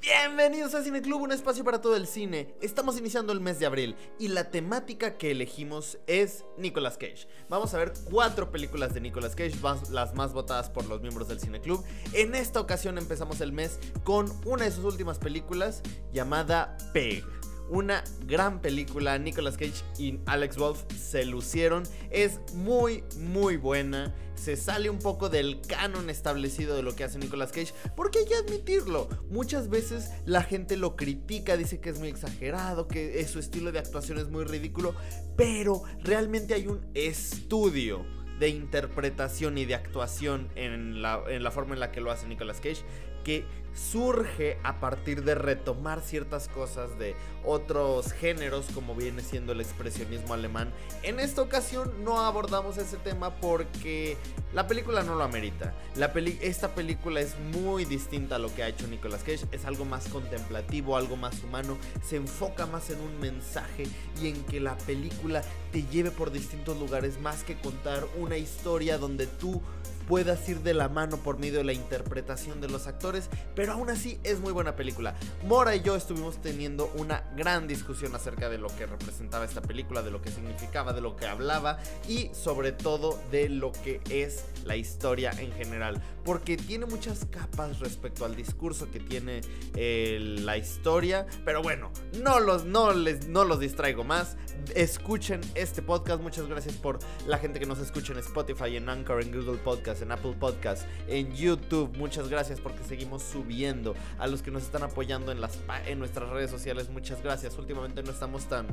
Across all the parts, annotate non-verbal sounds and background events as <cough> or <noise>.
Bienvenidos a Cine Club, un espacio para todo el cine. Estamos iniciando el mes de abril y la temática que elegimos es Nicolas Cage. Vamos a ver cuatro películas de Nicolas Cage, las más votadas por los miembros del Cine Club. En esta ocasión empezamos el mes con una de sus últimas películas llamada Peg una gran película. Nicolas Cage y Alex Wolf se lucieron. Es muy, muy buena. Se sale un poco del canon establecido de lo que hace Nicolas Cage. Porque hay que admitirlo. Muchas veces la gente lo critica, dice que es muy exagerado, que su estilo de actuación es muy ridículo. Pero realmente hay un estudio de interpretación y de actuación en la, en la forma en la que lo hace Nicolas Cage que surge a partir de retomar ciertas cosas de otros géneros como viene siendo el expresionismo alemán. En esta ocasión no abordamos ese tema porque la película no lo amerita. La esta película es muy distinta a lo que ha hecho Nicolas Cage, es algo más contemplativo, algo más humano, se enfoca más en un mensaje y en que la película te lleve por distintos lugares más que contar una historia donde tú puedas ir de la mano por medio de la interpretación de los actores, pero aún así es muy buena película. Mora y yo estuvimos teniendo una gran discusión acerca de lo que representaba esta película, de lo que significaba, de lo que hablaba y sobre todo de lo que es la historia en general, porque tiene muchas capas respecto al discurso que tiene eh, la historia, pero bueno, no los, no, les, no los distraigo más, escuchen este podcast, muchas gracias por la gente que nos escucha en Spotify, en Anchor, en Google Podcast en Apple Podcast, en YouTube. Muchas gracias porque seguimos subiendo. A los que nos están apoyando en, las, en nuestras redes sociales, muchas gracias. Últimamente no estamos tan,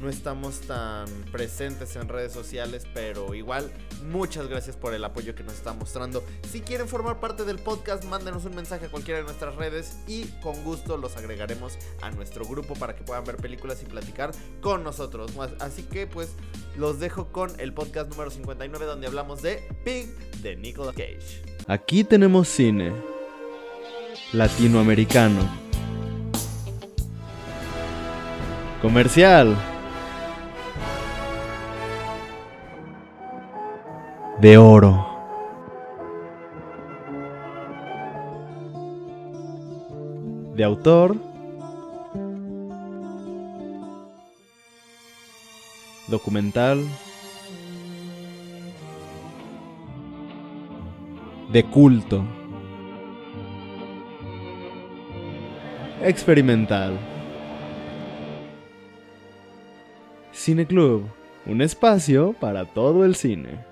no estamos tan presentes en redes sociales, pero igual, muchas gracias por el apoyo que nos está mostrando. Si quieren formar parte del podcast, mándenos un mensaje a cualquiera de nuestras redes y con gusto los agregaremos a nuestro grupo para que puedan ver películas y platicar con nosotros. Así que pues los dejo con el podcast número 59 donde hablamos de Pig de Nicolas Cage. Aquí tenemos cine latinoamericano. Comercial. De oro. De autor. Documental. de culto. Experimental. Cine Club, un espacio para todo el cine.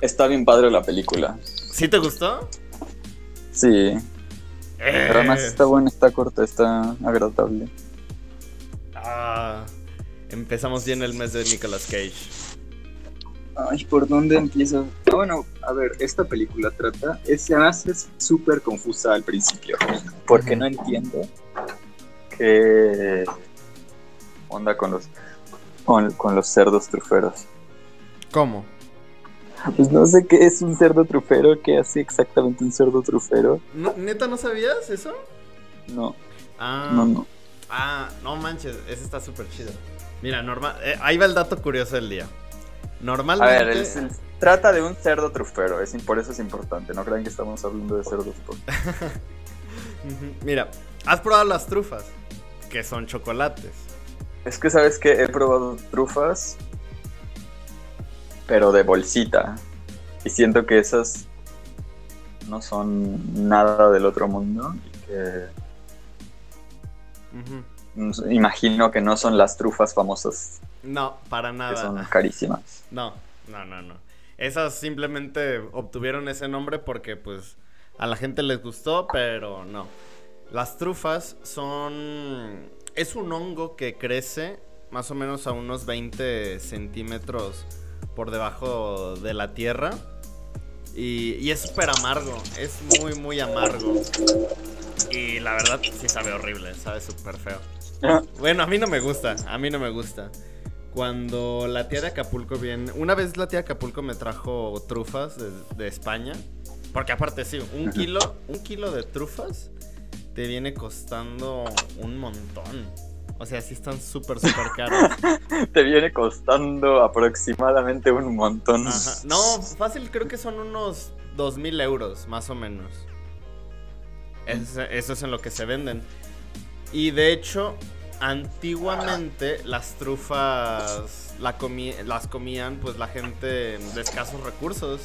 Está bien padre la película. ¿Sí te gustó? Sí. Pero además eh. está buena, está corta, está agradable. Ah, empezamos bien el mes de Nicolas Cage. Ay, ¿por dónde empiezo? Ah, bueno, a ver, esta película trata, es, se hace súper confusa al principio, porque no entiendo qué onda con los, con, los cerdos truferos. ¿Cómo? Pues no sé qué es un cerdo trufero, qué hace exactamente un cerdo trufero. ¿Neta no sabías eso? No. Ah, no, no. Ah, no manches, ese está súper chido. Mira, normal, eh, ahí va el dato curioso del día. Normalmente. A ver, trata de un cerdo trufero, es, por eso es importante. No crean que estamos hablando de cerdos. <laughs> Mira, ¿has probado las trufas? Que son chocolates. Es que sabes que he probado trufas, pero de bolsita. Y siento que esas no son nada del otro mundo. Y que. Imagino que no son las trufas famosas no, para nada. son carísimas. No, no, no, no. Esas simplemente obtuvieron ese nombre porque pues a la gente les gustó, pero no. Las trufas son... Es un hongo que crece más o menos a unos 20 centímetros por debajo de la tierra. Y, y es súper amargo, es muy, muy amargo. Y la verdad sí sabe horrible, sabe súper feo. Bueno, a mí no me gusta, a mí no me gusta cuando la tía de Acapulco viene. Una vez la tía de Acapulco me trajo trufas de, España. Porque aparte, sí, un kilo, un kilo de trufas te viene costando un montón. O sea, sí están súper, súper caras. <laughs> te viene costando aproximadamente un montón. No, fácil, creo que son unos dos mil euros, más o menos. Es- eso es en lo que se venden. Y de hecho, antiguamente las trufas la comi- las comían pues la gente de escasos recursos.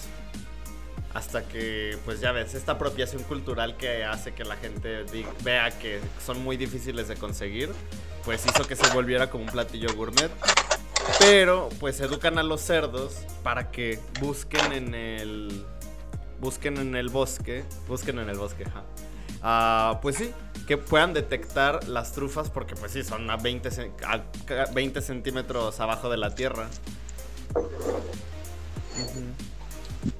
Hasta que, pues ya ves, esta apropiación cultural que hace que la gente vea que son muy difíciles de conseguir, pues hizo que se volviera como un platillo gourmet. Pero, pues educan a los cerdos para que busquen en el. Busquen en el bosque. Busquen en el bosque, ajá. Ah, pues sí, que puedan detectar las trufas porque, pues sí, son a 20, cen- a ca- 20 centímetros abajo de la tierra.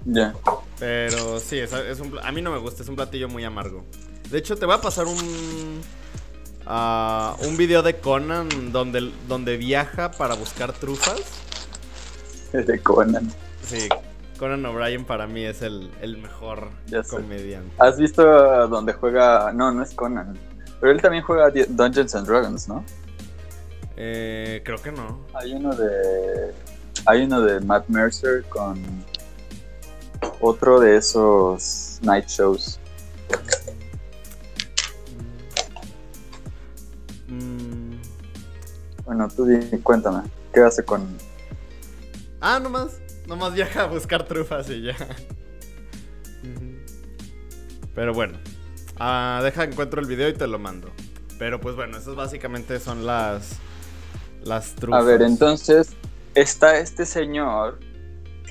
Ya. Pero sí, es, es un, a mí no me gusta, es un platillo muy amargo. De hecho, te voy a pasar un un video de Conan donde, donde viaja para buscar trufas. De Conan. Sí, Conan O'Brien para mí es el, el mejor comediante. ¿Has visto donde juega.? No, no es Conan. Pero él también juega Dungeons and Dragons, ¿no? Eh, creo que no. Hay uno de. Hay uno de Matt Mercer con. Otro de esos night shows. Bueno, tú cuéntame. ¿Qué hace con.? Ah, nomás. Nomás viaja a buscar trufas y ya. Pero bueno. Ah, deja encuentro el video y te lo mando. Pero pues bueno, esas básicamente son las. Las trufas. A ver, entonces. Está este señor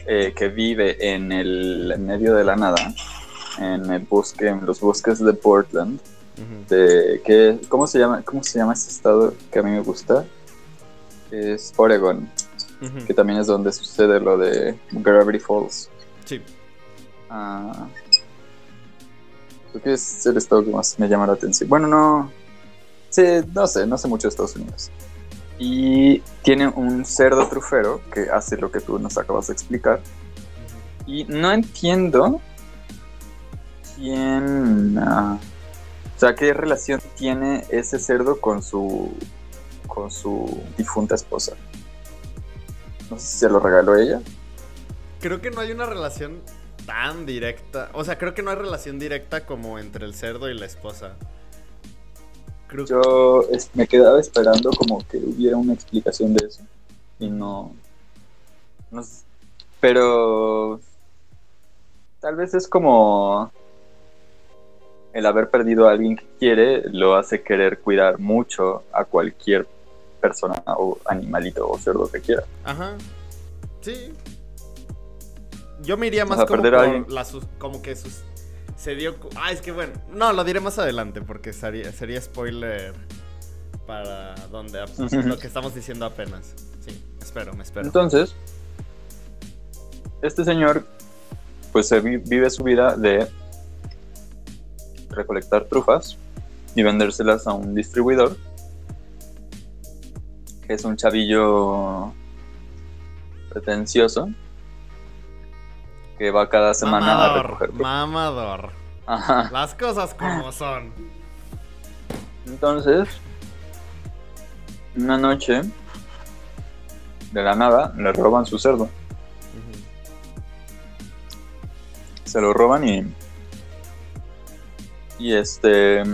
eh, que vive en el en medio de la nada. En el bosque, en los bosques de Portland. De que cómo se llama cómo se llama ese estado que a mí me gusta es Oregon que también es donde sucede lo de Gravity Falls Sí. Ah, creo que es el estado que más me llama la atención bueno no sí no sé no sé mucho de Estados Unidos y tiene un cerdo trufero que hace lo que tú nos acabas de explicar y no entiendo quién. ah, o sea, qué relación tiene ese cerdo con su. Con su difunta esposa. No sé si se lo regaló ella. Creo que no hay una relación tan directa. O sea, creo que no hay relación directa como entre el cerdo y la esposa. Creo. Yo es- me quedaba esperando como que hubiera una explicación de eso. Y no. no sé. Pero. Tal vez es como. El haber perdido a alguien que quiere lo hace querer cuidar mucho a cualquier persona o animalito o cerdo que quiera. Ajá. Sí. Yo me iría O más sea, como por la como que sus se dio Ah, es que bueno, no, lo diré más adelante porque sería, sería spoiler para donde Ujú. lo <laughs> que estamos diciendo apenas. Sí, espero, me espero. Entonces, este señor, pues se vi- vive su vida de recolectar trufas y vendérselas a un distribuidor, que es un chavillo pretencioso, que va cada semana a recoger mamador. Ajá. Las cosas como son. Entonces, una noche, de la nada, le roban su cerdo. Se lo roban y y este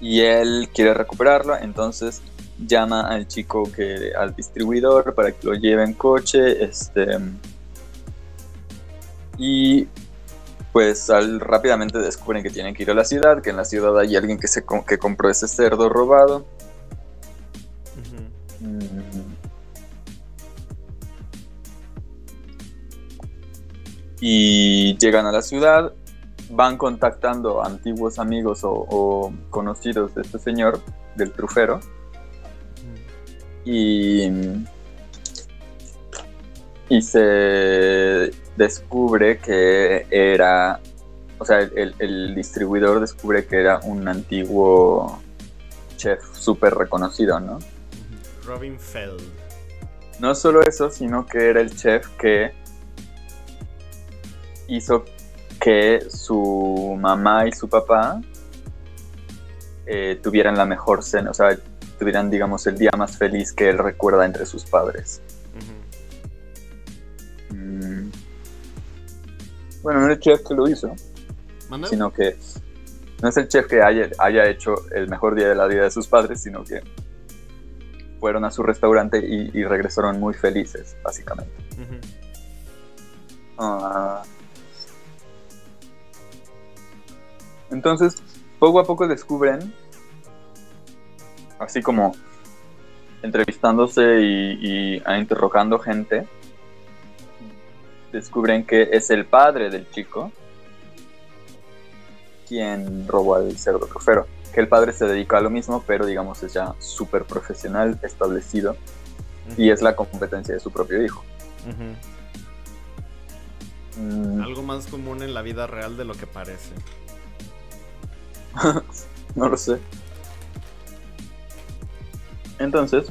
y él quiere recuperarlo entonces llama al chico que al distribuidor para que lo lleve en coche este y pues al, rápidamente descubren que tienen que ir a la ciudad que en la ciudad hay alguien que se que compró ese cerdo robado. Mm. Y llegan a la ciudad, van contactando antiguos amigos o, o conocidos de este señor, del trufero, y, y se descubre que era, o sea, el, el distribuidor descubre que era un antiguo chef súper reconocido, ¿no? Robin Feld. No solo eso, sino que era el chef que hizo que su mamá y su papá eh, tuvieran la mejor cena, o sea, tuvieran, digamos, el día más feliz que él recuerda entre sus padres. Mm. Bueno, no es el chef que lo hizo, sino que no es el chef que haya, haya hecho el mejor día de la vida de sus padres, sino que fueron a su restaurante y, y regresaron muy felices, básicamente. Entonces, poco a poco descubren, así como entrevistándose y, y a- interrogando gente, descubren que es el padre del chico quien robó al cerdo trofero. Que el padre se dedica a lo mismo, pero digamos es ya súper profesional, establecido, y es la competencia de su propio hijo. Mm, Algo más común en la vida real de lo que parece. <laughs> No lo sé. Entonces,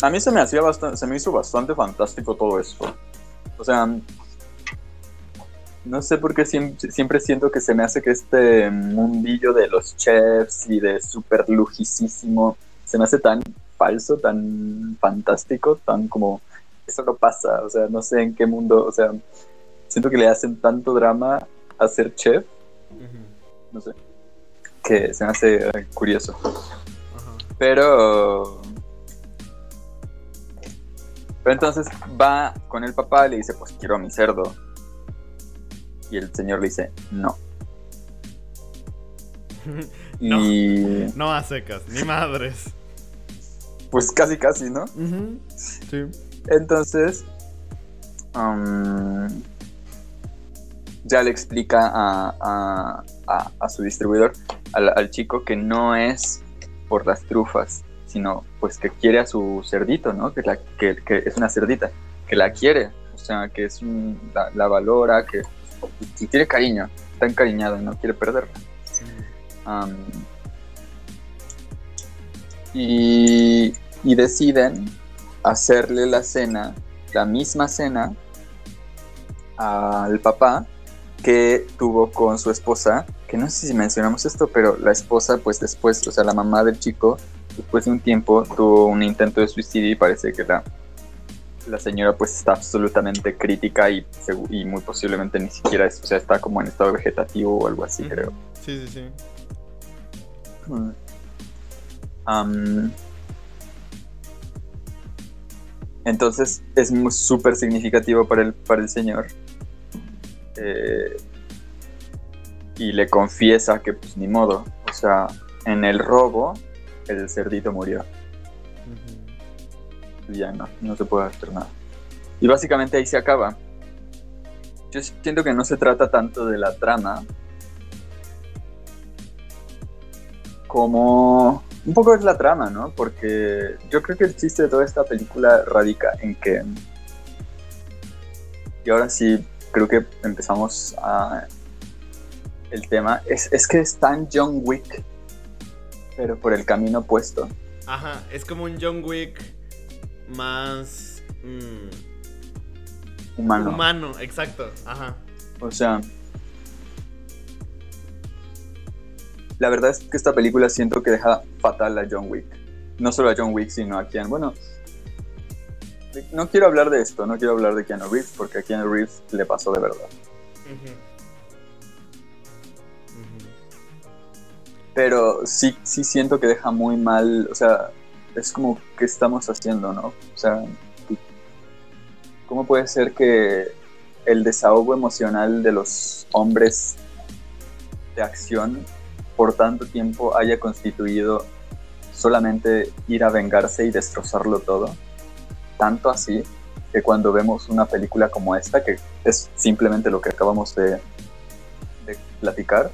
a mí se me hacía bastante, se me hizo bastante fantástico todo esto. O sea, no sé por qué siempre, siento que se me hace que este mundillo de los chefs y de super lujicísimo se me hace tan falso, tan fantástico, tan como eso no pasa. O sea, no sé en qué mundo, o sea, siento que le hacen tanto drama a ser chef. No sé, que se me hace eh, curioso. Ajá. Pero... Pero entonces va con el papá y le dice, pues quiero a mi cerdo. Y el señor le dice, no. <laughs> Y No a secas, ni madres. pues casi casi, ¿no? Sí. Entonces, um, ya le explica a, a- a- su distribuidor, al, chico, que no es por las trufas, sino pues que quiere a su cerdito, ¿no? Que, la, que, es una cerdita, que la quiere, o sea, que es un- la, la valora, que y tiene cariño, está encariñado y no quiere perderla. Y, y deciden hacerle la cena, la misma cena, al papá que tuvo con su esposa, que no sé si mencionamos esto, pero la esposa, pues después, o sea, la mamá del chico, después de un tiempo tuvo un intento de suicidio y parece que la, la señora pues está absolutamente crítica y, muy posiblemente ni siquiera, es, o sea, está como en estado vegetativo o algo así, creo. Sí, sí, sí. Mm. Entonces es muy súper significativo para el, para el señor. Eh, y le confiesa que pues ni modo. O sea, en el robo el cerdito murió. Ya no, no se puede hacer nada. Y básicamente ahí se acaba. Yo siento que no se trata tanto de la trama como un poco es la trama, ¿no? Porque yo creo que el chiste de toda esta película radica en que y ahora sí creo que empezamos a el tema es, es que es tan John Wick pero por el camino opuesto. Ajá, es como un John Wick más mm, Humano. humano, exacto. Ajá. O sea, la verdad es que esta película siento que deja fatal a John Wick. No solo a John Wick, sino a Keanu. Bueno, no quiero hablar de esto, no quiero hablar de Keanu Reeves, porque a Keanu Reeves le pasó de verdad. Pero sí, sí siento que deja muy mal, o sea, es como, ¿qué estamos haciendo, no? O sea, ¿cómo puede ser que el desahogo emocional de los hombres de acción por tanto tiempo haya constituido solamente ir a vengarse y destrozarlo todo? Tanto así que cuando vemos una película como esta, que es simplemente lo que acabamos de, de platicar,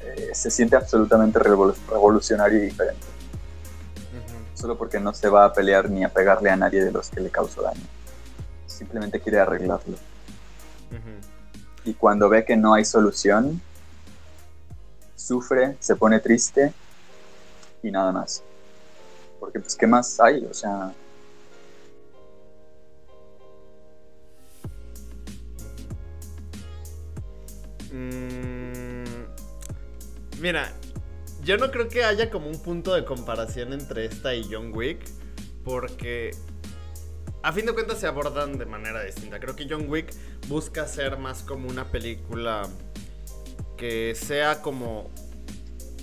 eh, se siente absolutamente revolu- revolucionario y diferente. Solo porque no se va a pelear ni a pegarle a nadie de los que le causó daño. Simplemente quiere arreglarlo. Y cuando ve que no hay solución, sufre, se pone triste y nada más. Porque pues, ¿qué más hay? O sea, Mm, Mira, yo no creo que haya como un punto de comparación entre esta y John Wick, porque a fin de cuentas se abordan de manera distinta. Creo que John Wick busca ser más como una película que sea como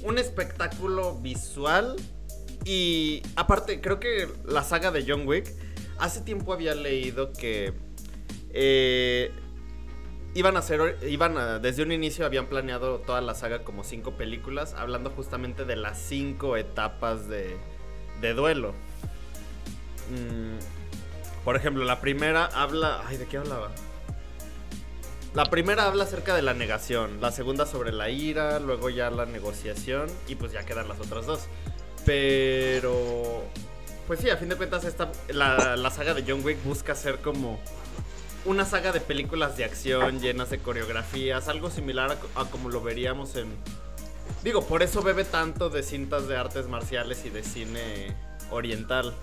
un espectáculo visual. Y aparte, creo que la saga de John Wick, hace tiempo había leído que eh, iban a hacer, iban a, desde un inicio habían planeado toda la saga como cinco películas, hablando justamente de las cinco etapas de, duelo. Mm, por ejemplo, la primera habla. Ay, ¿de qué hablaba? La primera habla acerca de la negación, la segunda sobre la ira, luego ya la negociación y pues ya quedan las otras dos. Pero... Pues sí, a fin de cuentas esta, la, la saga de John Wick busca ser como una saga de películas de acción llenas de coreografías, algo similar a, a, como lo veríamos en... Digo, por eso bebe tanto de cintas de artes marciales y de cine oriental.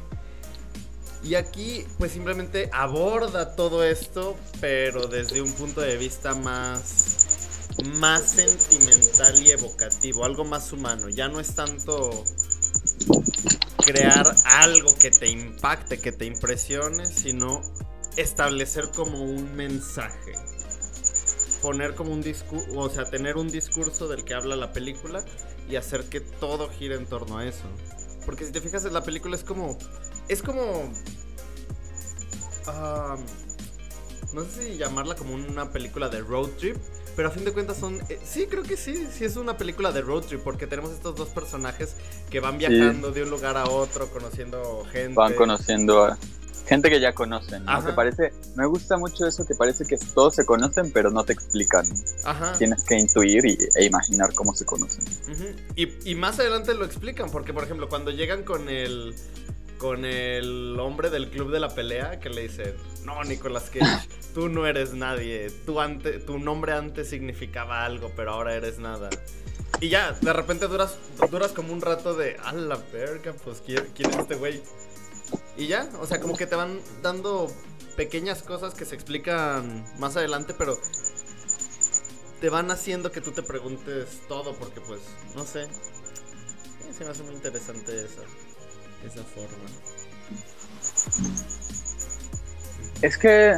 Y aquí pues simplemente aborda todo esto, pero desde un punto de vista más más sentimental y evocativo, algo más humano. Ya no es tanto crear algo que te impacte, que te impresione, sino establecer como un mensaje. Poner como un discurso, o sea, tener un discurso del que habla la película y hacer que todo gire en torno a eso. Porque si te fijas la película es como es como. Um, no sé si llamarla como una película de road trip. Pero a fin de cuentas son. Eh, sí, creo que sí. Sí, es una película de road trip. Porque tenemos estos dos personajes que van viajando sí. de un lugar a otro, conociendo gente. Van conociendo a gente que ya conocen. ¿no? Que parece. Me gusta mucho eso que parece que todos se conocen, pero no te explican. Ajá. Tienes que intuir y, e imaginar cómo se conocen. Uh -huh. y, y más adelante lo explican. Porque, por ejemplo, cuando llegan con el con el hombre del club de la pelea que le dice, no, Nicolas Cage, <laughs> tú no eres nadie, tú ante, tu nombre antes significaba algo, pero ahora eres nada. Y ya, de repente duras, duras como un rato de, a la verga, pues ¿quién, quién es este güey? Y ya, o sea, como que te van dando pequeñas cosas que se explican más adelante, pero te van haciendo que tú te preguntes todo, porque pues, no sé, se me hace muy interesante eso esa forma. Es que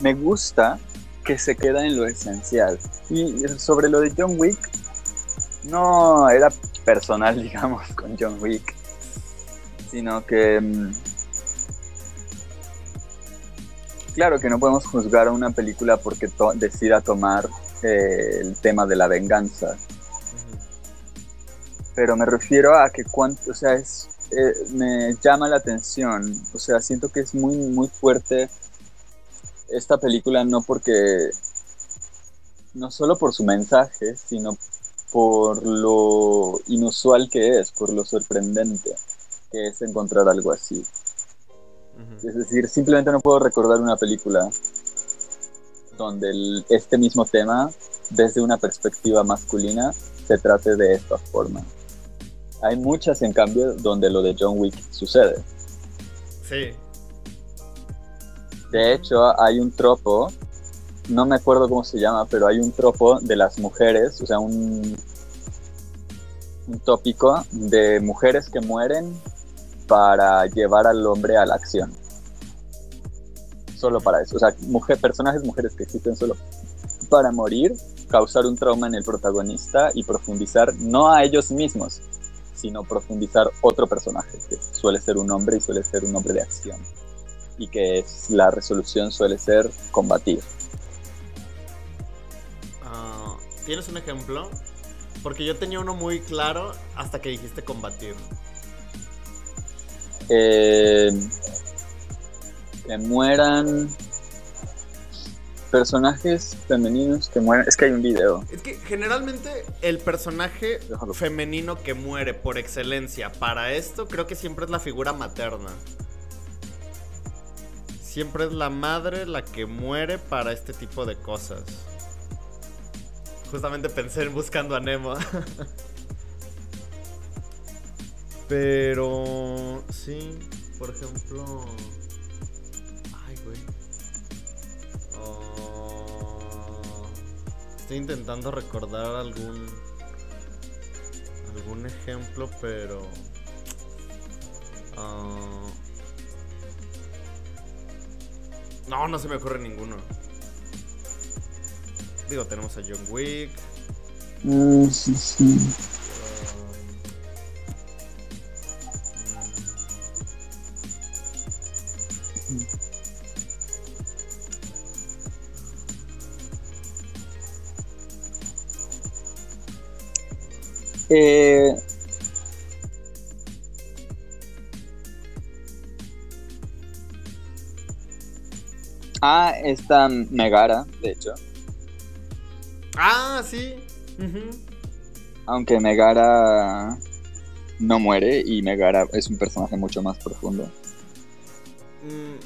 me gusta que se queda en lo esencial. Y sobre lo de John Wick, no era personal, <laughs> digamos, con John Wick, sino que... mm, Claro que no podemos juzgar a una película porque decida tomar eh, el tema de la venganza pero me refiero a que cuánto, o sea, es, eh, me llama la atención, o sea, siento que es muy, muy fuerte esta película, no porque, no solo por su mensaje, sino por lo inusual que es, por lo sorprendente que es encontrar algo así. Uh -huh. Es decir, simplemente no puedo recordar una película donde el, este mismo tema, desde una perspectiva masculina, se trate de esta forma. Hay muchas, en cambio, donde lo de John Wick sucede. Sí. De hecho, hay un tropo, no me acuerdo cómo se llama, pero hay un tropo de las mujeres, o sea, un, un tópico de mujeres que mueren para llevar al hombre a la acción. Solo para eso. O sea, mujer, personajes mujeres que existen solo para morir, causar un trauma en el protagonista y profundizar no a ellos mismos, sino profundizar otro personaje, que suele ser un hombre y suele ser un hombre de acción. Y que es, la resolución suele ser combatir. Uh, ¿Tienes un ejemplo? Porque yo tenía uno muy claro hasta que dijiste combatir. Eh, que mueran personajes femeninos que mueren. Es que hay un video. Es que generalmente el personaje Déjalo. femenino que muere por excelencia para esto, creo que siempre es la figura materna. Siempre es la madre la que muere para este tipo de cosas. Justamente pensé en buscando a Nemo. <laughs> Pero sí, por ejemplo. Ay, güey. Estoy intentando recordar algún algún ejemplo, pero ah, no, no se me ocurre ninguno. Digo, tenemos a John Wick. Uh, sí, sí. Eh, ah, está Megara, de hecho. Ah, sí. Aunque Megara no muere y Megara es un personaje mucho más profundo. Mm,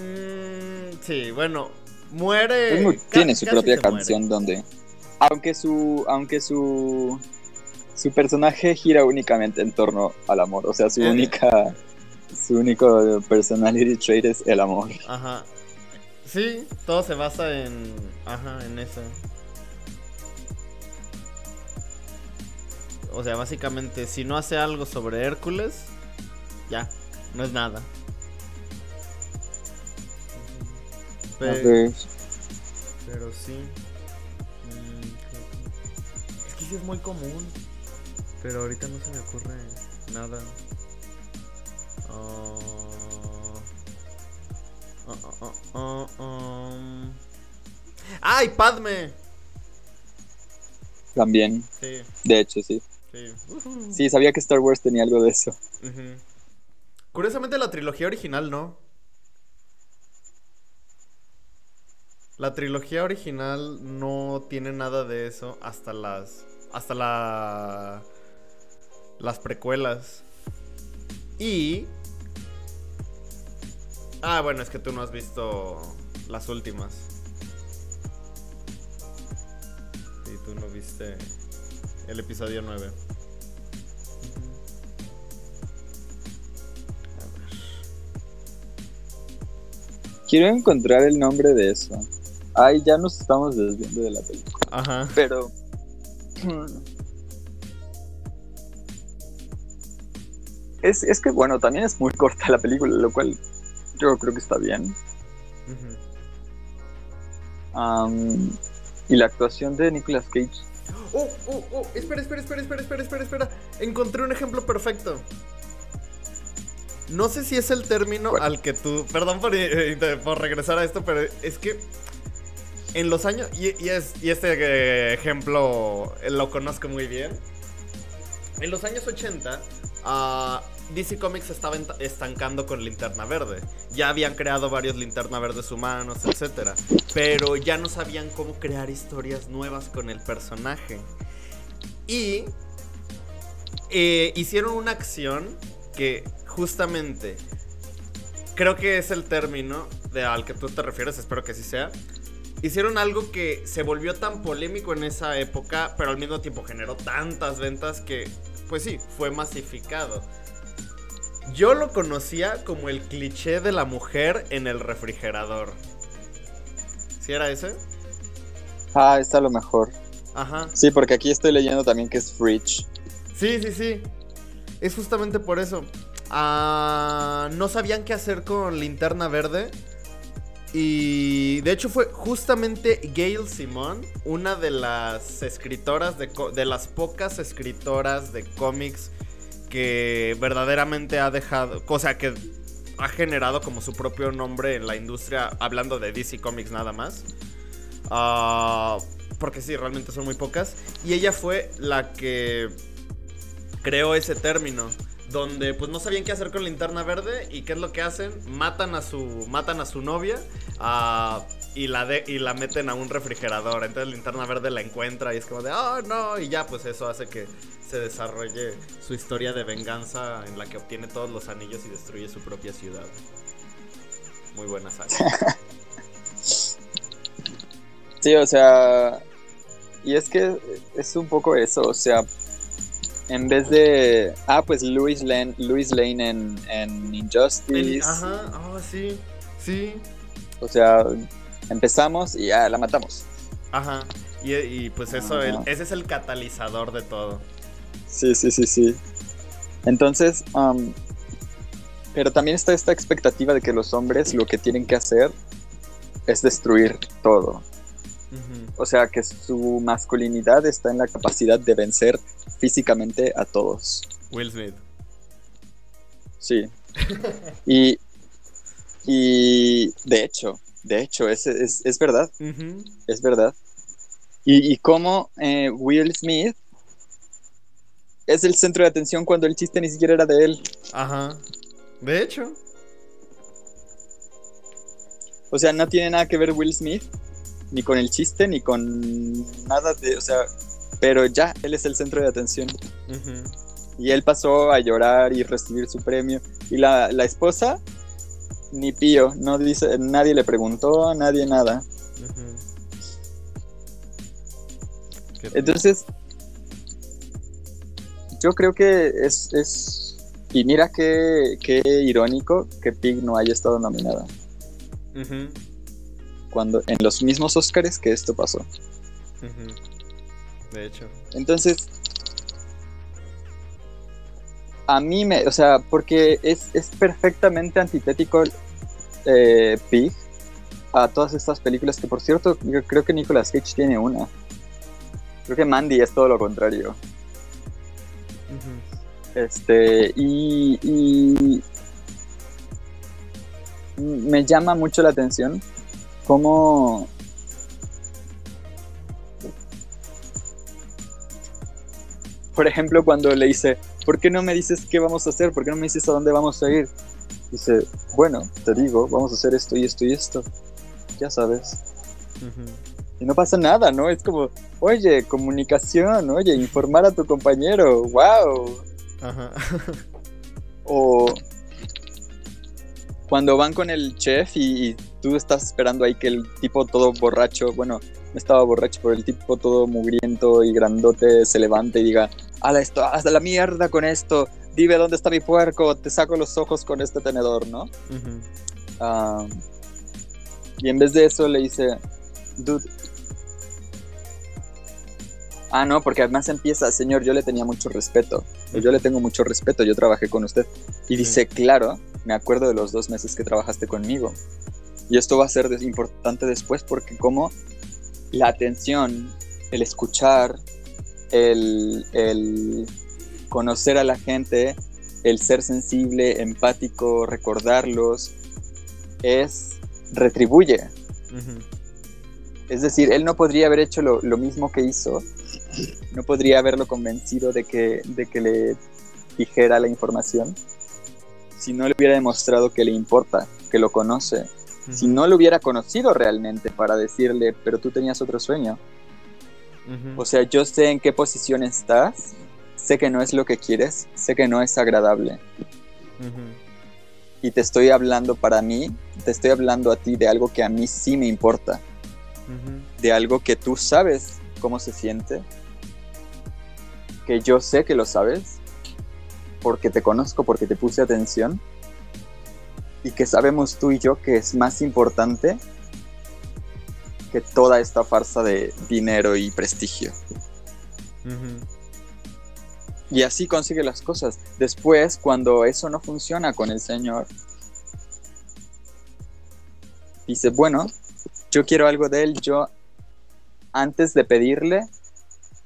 mm, sí, bueno, muere. Tiene su propia muere. canción donde aunque su aunque su su personaje gira únicamente en torno al amor, o sea, su Eh. única su único personality trait es el amor. Ajá. Sí, todo se basa en. Ajá, en eso. O sea, básicamente, si no hace algo sobre Hércules, ya, no es nada. Pe- A ver, Pero sí. Es que sí es muy común. Pero ahorita no se me ocurre nada. Um. ¡Ay, Padme! también, Sí, de hecho, sí. sí. Sabía que Star Wars tenía algo de eso. Curiosamente la trilogía original no. La trilogía original no tiene nada de eso hasta las hasta la las precuelas. Y Ah, bueno, es que tú no has visto las últimas. Sí, tú no viste el episodio 9. A ver. Quiero encontrar el nombre de eso. Ay, ya nos estamos desviando de la película. Ajá. Pero. Es, es que, bueno, también es muy <laughs> corta la película, lo cual yo creo que está bien. Y la actuación de Nicolas Cage. Oh, oh, oh, espera, espera, espera, espera, espera, espera, espera. Encontré un ejemplo perfecto. No sé si es el término al que tú. Perdón por, eh, por regresar a esto, pero es que. En los años. Y, y es, y este eh, ejemplo eh, lo conozco muy bien. En los años 80, ah, DC Comics estaba estancando con Linterna Verde. Ya habían creado varios Linterna Verdes humanos, etc. Pero ya no sabían cómo crear historias nuevas con el personaje. Y eh, hicieron una acción que justamente creo que es el término al que tú te refieres, espero que así sea. Hicieron algo que se volvió tan polémico en esa época, pero al mismo tiempo generó tantas ventas que, pues sí, fue masificado. Yo lo conocía como el cliché de la mujer en el refrigerador. ¿Sí era ese? Ah, está a lo mejor. Ajá. Sí, porque aquí estoy leyendo también que es Fridge. Sí, sí, sí. Es justamente por eso. Ah, no sabían qué hacer con Linterna Verde. Y de hecho fue justamente Gail Simón, una de las escritoras de, las pocas escritoras de cómics que verdaderamente ha dejado, o sea, que ha generado como su propio nombre en la industria, hablando de DC Comics nada más. Ah, porque sí, realmente son muy pocas. Y ella fue la que creó ese término. Donde pues no sabían qué hacer con linterna verde. ¿Y qué es lo que hacen? Matan a su. Matan a su novia. ah, y la de, y la meten a un refrigerador. Entonces linterna verde la encuentra y es como de oh no. Y ya pues eso hace que se desarrolle su historia de venganza en la que obtiene todos los anillos y destruye su propia ciudad. Muy buena saga. <laughs> Sí, o sea. Y es que es un poco eso, o sea. En vez de. Ah, pues Louis Lane, Louis Lane en, en Injustice. El- ajá, ah, sí, sí. O sea, empezamos y ya la matamos. Ajá. Y, y, pues eso, el- ese es el catalizador de todo. Sí, sí, sí, sí. Entonces, um, Pero también está esta expectativa de que los hombres lo que tienen que hacer es destruir todo. O sea, que su masculinidad está en la capacidad de vencer físicamente a todos. Will Smith. Sí. <laughs> Y, y de hecho, de hecho, es, es, es verdad, es verdad. Y, y cómo eh, Will Smith es el centro de atención cuando el chiste ni siquiera era de él. Ajá. De hecho. O sea, no tiene nada que ver Will Smith, ni con el chiste, ni con nada de, o sea, pero ya, él es el centro de atención. Y él pasó a llorar y recibir su premio. Y la, la esposa, ni pío, no dice, nadie le preguntó, nadie nada. Entonces, yo creo que es, es y mira qué, qué irónico que Pig no haya estado nominada. Cuando en los mismos Oscars que esto pasó. De hecho. Entonces, a mí me, o sea, porque es, es perfectamente antitético eh, Pig a todas estas películas que, por cierto, yo creo que Nicolas Cage tiene una. Creo que Mandy es todo lo contrario. Este, y, y me llama mucho la atención cómo por ejemplo cuando le dice ¿por qué no me dices qué vamos a hacer? ¿por qué no me dices a dónde vamos a ir? dice bueno, te digo, vamos a hacer esto y esto y esto ya sabes y no pasa nada, ¿no? Es como, oye, comunicación, oye, informar a tu compañero, wow. Ajá. O cuando van con el chef y, y tú estás esperando ahí que el tipo todo borracho, bueno, no estaba borracho, pero el tipo todo mugriento y grandote se levante y diga, hala esto, hasta la mierda con esto, dime dónde está mi puerco, te saco los ojos con este tenedor, ¿no? Y en vez de eso le dice, dude. Ah, no, porque además empieza, señor, yo le tenía mucho respeto. Yo le tengo mucho respeto, yo trabajé con usted. Y dice, claro, me acuerdo de los dos meses que trabajaste conmigo. Y esto va a ser importante después porque como la atención, el escuchar, el, el conocer a la gente, el ser sensible, empático, recordarlos, es retribuye. Es decir, él no podría haber hecho lo, lo mismo que hizo, no podría haberlo convencido de que, de que le dijera la información si no le hubiera demostrado que le importa, que lo conoce, si no lo hubiera conocido realmente para decirle, pero tú tenías otro sueño. O sea, yo sé en qué posición estás, sé que no es lo que quieres, sé que no es agradable. Y te estoy hablando para mí, te estoy hablando a ti de algo que a mí sí me importa. De algo que tú sabes cómo se siente, que yo sé que lo sabes, porque te conozco, porque te puse atención, y que sabemos tú y yo que es más importante que toda esta farsa de dinero y prestigio. Y así consigue las cosas. Después, cuando eso no funciona con el Señor, dice, bueno, yo quiero algo de Él, yo antes de pedirle,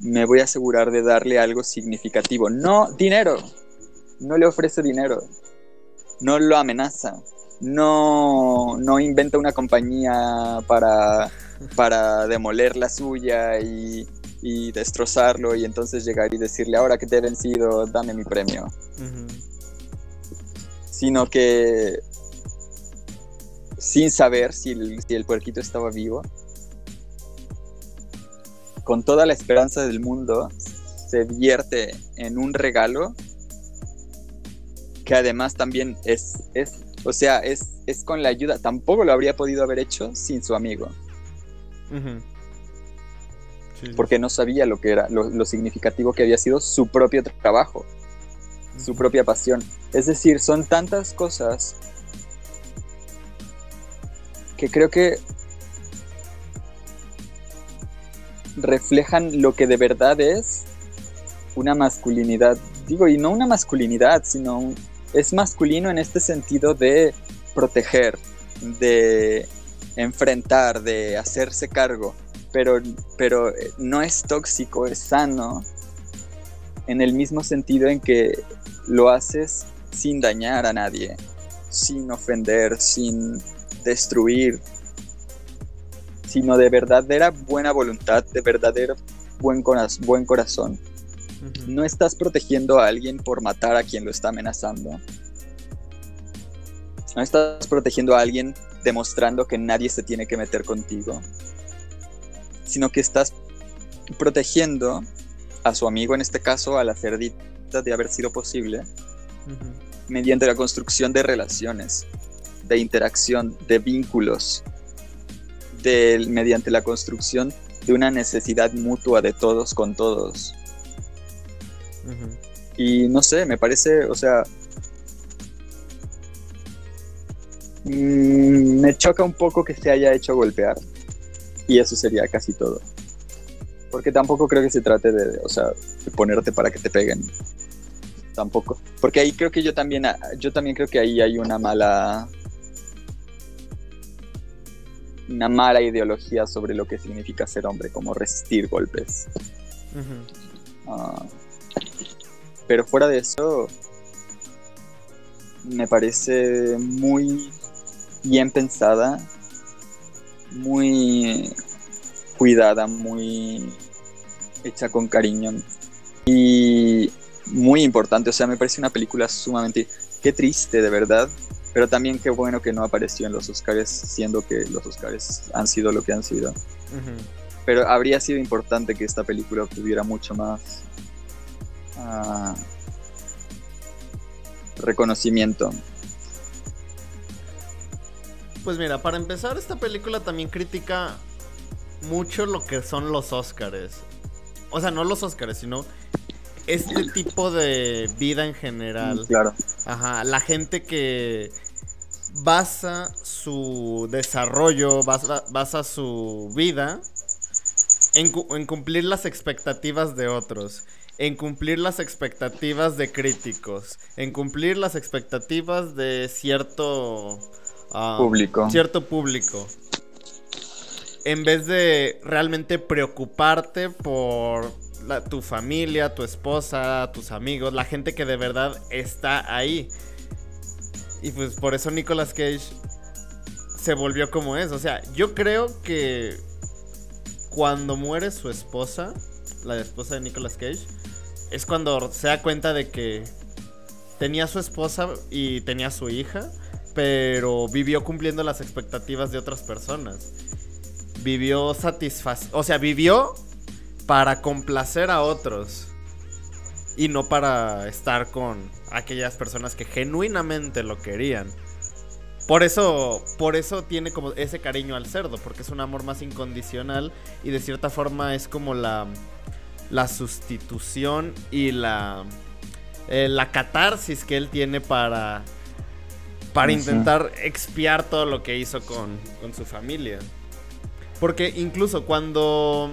me voy a asegurar de darle algo significativo. No dinero, no le ofrece dinero, no lo amenaza, no, no inventa una compañía para, para demoler la suya y, y destrozarlo y entonces llegar y decirle, ahora que te he vencido, dame mi premio. Sino que sin saber si el, si el puerquito estaba vivo, con toda la esperanza del mundo, se vierte en un regalo que además también es, es o sea, es, es con la ayuda, tampoco lo habría podido haber hecho sin su amigo, sí, porque no sabía lo que era, lo, lo significativo que había sido su propio trabajo, su propia pasión. Es decir, son tantas cosas que creo que reflejan lo que de verdad es una masculinidad. Digo, y no una masculinidad, sino un- es masculino en este sentido de proteger, de enfrentar, de hacerse cargo, pero, pero no es tóxico, es sano, en el mismo sentido en que lo haces sin dañar a nadie, sin ofender, sin destruir, sino de verdadera buena voluntad, de verdadero buen, buen corazón. No estás protegiendo a alguien por matar a quien lo está amenazando. No estás protegiendo a alguien demostrando que nadie se tiene que meter contigo. Sino que estás protegiendo a su amigo, en este caso a la cerdita, de haber sido posible, mediante la construcción de relaciones, de interacción, de vínculos, de, mediante la construcción de una necesidad mutua de todos con todos. Y no sé, me parece, o sea, mm, me choca un poco que se haya hecho golpear. Y eso sería casi todo. Porque tampoco creo que se trate de, o sea, de ponerte para que te peguen. Tampoco. Porque ahí creo que yo también, yo también creo que ahí hay una mala, una mala ideología sobre lo que significa ser hombre, como resistir golpes. Ah, pero fuera de eso, me parece muy bien pensada, muy cuidada, muy hecha con cariño y muy importante. O sea, me parece una película sumamente... Qué triste, de verdad. Pero también qué bueno que no apareció en los Oscars, siendo que los Oscars han sido lo que han sido. Pero habría sido importante que esta película tuviera mucho más uh, reconocimiento. Pues mira, para empezar, esta película también critica mucho lo que son los Oscars. O sea, no los Oscars, sino este tipo de vida en general. Claro. Ajá, la gente que basa su desarrollo, basa, su vida en, en, cumplir las expectativas de otros, en cumplir las expectativas de críticos, en cumplir las expectativas de cierto ah, público. Cierto público en vez de realmente preocuparte por tu familia, tu esposa, tus amigos, la gente que de verdad está ahí. Y pues por eso Nicolas Cage se volvió como es. O sea, yo creo que cuando muere su esposa, la esposa de Nicolas Cage, es cuando se da cuenta de que tenía su esposa y tenía su hija, pero vivió cumpliendo las expectativas de otras personas vivió satisfac... O sea, vivió para complacer a otros. Y no para estar con aquellas personas que genuinamente lo querían. Por eso, por eso tiene como ese cariño al cerdo, porque es un amor más incondicional y de cierta forma es como la, la sustitución y la, eh, la catarsis que él tiene para, para intentar expiar todo lo que hizo con, con su familia. Porque incluso cuando.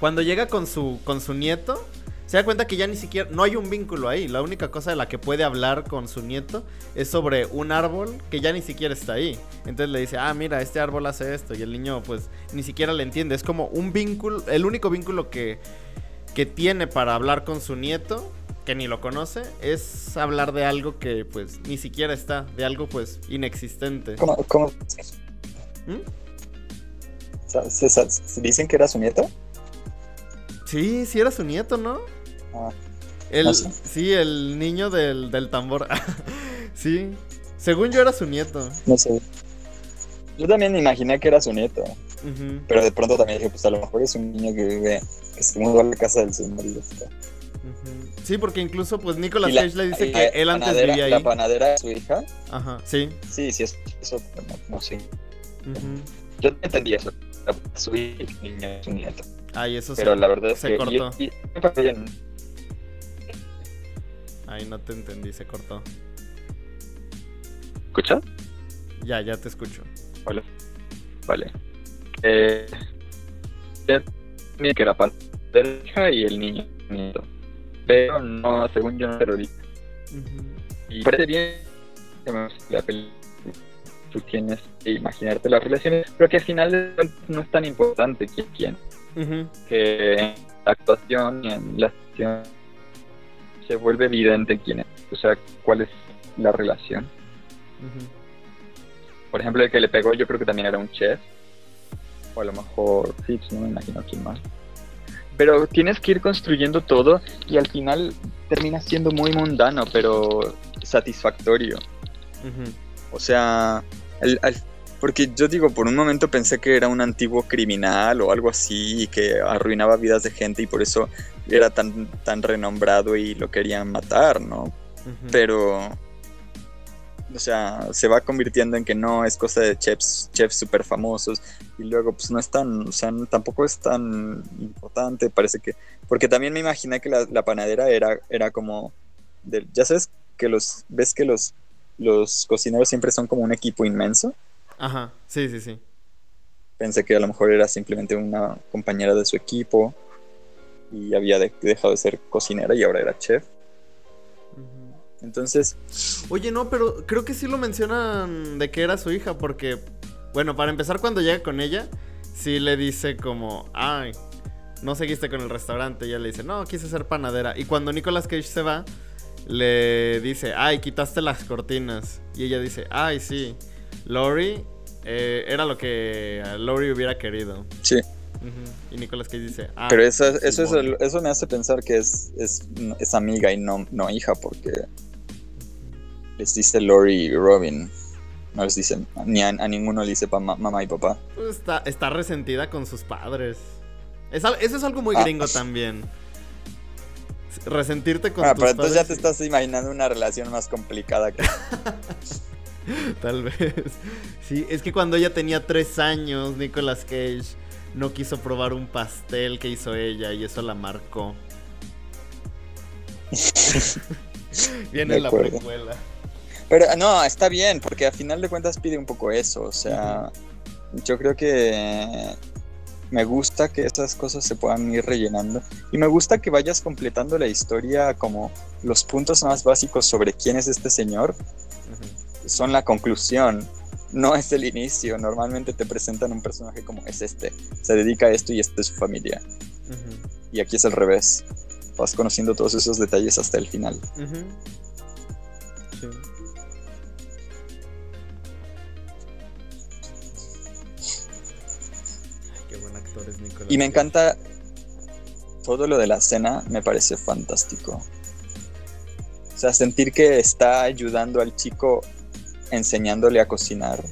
Cuando llega con su, con su nieto, se da cuenta que ya ni siquiera. No hay un vínculo ahí. La única cosa de la que puede hablar con su nieto es sobre un árbol que ya ni siquiera está ahí. Entonces le dice, ah, mira, este árbol hace esto. Y el niño, pues, ni siquiera le entiende. Es como un vínculo. El único vínculo que, que tiene para hablar con su nieto que ni lo conoce, es hablar de algo que pues ni siquiera está, de algo pues inexistente. ¿Cómo? cómo? ¿Mm? ¿Se, dicen que era su nieto? Sí, sí era su nieto, ¿no? Ah, el, Sí, el niño del, del tambor. <laughs> sí. Según yo era su nieto. No sé. Yo también imaginé que era su nieto. Pero de pronto también dije, pues a lo mejor es un niño que vive, que se mudó a la casa del señor y Sí, porque incluso pues Nicolas Cage le dice que él antes vivía ahí. ¿La panadera de su hija? Ajá, sí. Sí, sí, eso, eso no, sé. Yo no entendí eso su niño su nieto. Ay, eso Pero la verdad es se que cortó. Ay, no te entendí, se cortó. ¿Escuchas? Ya, ya te escucho. Vale. Vale. Eh, que era padre hija y el niño. Pero no, según yo no lo dije. Y parece bien la película tú tienes que imaginarte las relaciones, pero que al final no es tan importante quién quién. Que en la actuación y en la acción se vuelve evidente quién es, o sea, cuál es la relación. Por ejemplo, el que le pegó yo creo que también era un chef, o a lo mejor Fitz, no me imagino quién más. Pero tienes que ir construyendo todo y al final termina siendo muy mundano, pero satisfactorio. O sea, porque yo digo, por un momento pensé que era un antiguo criminal o algo así y que arruinaba vidas de gente y por eso era tan, tan renombrado y lo querían matar, ¿no? Pero, o sea, se va convirtiendo en que no es cosa de chefs, chefs súper famosos y luego pues no es tan, o sea, tampoco es tan importante, parece que, porque también me imaginé que la, panadera era, era como, ya sabes que los, ves que los los cocineros siempre son como un equipo inmenso. Ajá, sí, sí, sí. Pensé que a lo mejor era simplemente una compañera de su equipo y había dejado de ser cocinera y ahora era chef. Entonces... Oye, no, pero creo que sí lo mencionan de que era su hija porque, bueno, para empezar cuando llega con ella, sí le dice como, ay, no seguiste con el restaurante. Y ella le dice, no, quise ser panadera. Y cuando Nicolas Cage se va, le dice, ay, quitaste las cortinas. Y ella dice, ay, sí, Lori eh, era lo que Lori hubiera querido. Sí. Y Nicolas Cage dice, ah, Pero eso, eso, eso me hace pensar que es, es, amiga y no, no hija, porque les dice Lori y Robin. No les dice, ni a, ninguno le dice mamá y papá. Pues está, está resentida con sus padres. eso es algo muy ah. gringo también resentirte con ah, pero entonces ya te estás imaginando una relación más complicada que... <laughs> Tal vez. Sí, es que cuando ella tenía tres años, Nicolas Cage no quiso probar un pastel que hizo ella y eso la marcó. <laughs> Viene la precuela. Pero no, está bien, porque a final de cuentas pide un poco eso. O sea, yo creo que me gusta que estas cosas se puedan ir rellenando y me gusta que vayas completando la historia como los puntos más básicos sobre quién es este señor son la conclusión no es el inicio. Normalmente te presentan un personaje como es este. Se dedica a esto y esta es su familia. Y aquí es al revés. Vas conociendo todos esos detalles hasta el final. Sí. Y me encanta todo lo de la cena, me parece fantástico. O sea, sentir que está ayudando al chico enseñándole a cocinar,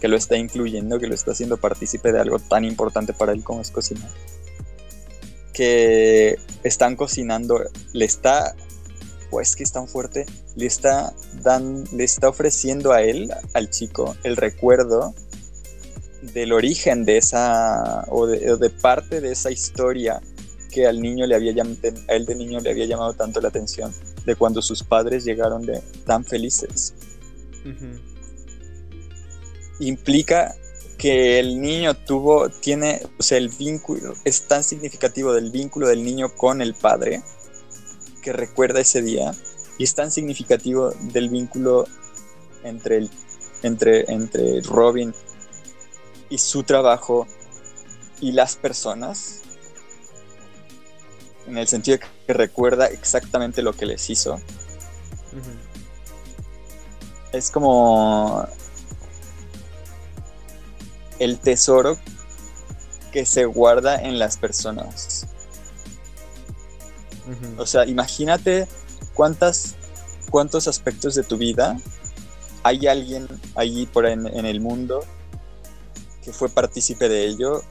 que lo está incluyendo, que lo está haciendo partícipe de algo tan importante para él como es cocinar. Que están cocinando, le está, pues que es tan fuerte, le está, dan, le está ofreciendo a él, al chico, el recuerdo del origen de esa, o de, parte de esa historia que al niño le había a él de niño le había llamado tanto la atención, de cuando sus padres llegaron de tan felices. Implica que el niño tuvo, tiene, o sea, el vínculo, es tan significativo del vínculo del niño con el padre, que recuerda ese día, y es tan significativo del vínculo entre, el, entre, entre Robin y su trabajo y las personas, en el sentido que recuerda exactamente lo que les hizo. Es como el tesoro que se guarda en las personas. O sea, imagínate cuántas, cuántos aspectos de tu vida hay alguien allí por en el mundo que fue partícipe de ello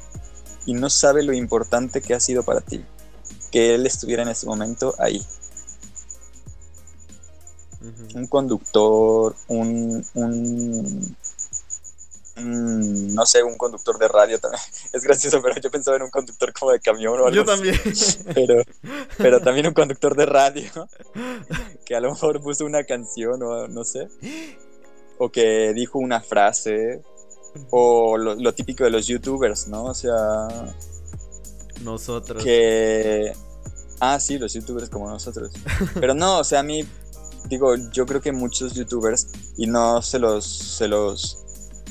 y no sabe lo importante que ha sido para ti que él estuviera en ese momento ahí. Un conductor, un, un, no sé, un conductor de radio también. <laughs> Es gracioso, pero yo pensaba en un conductor como de camión o algo Yo también. <laughs> Pero, pero también un conductor de radio <laughs> que a lo mejor puso una canción o no sé. O que dijo una frase o lo, típico de los youtubers, ¿no? O sea... Nosotros. Que... Ah, sí, los youtubers como nosotros. Pero no, o sea, a mí digo, yo creo que muchos youtubers, y no se los, se los,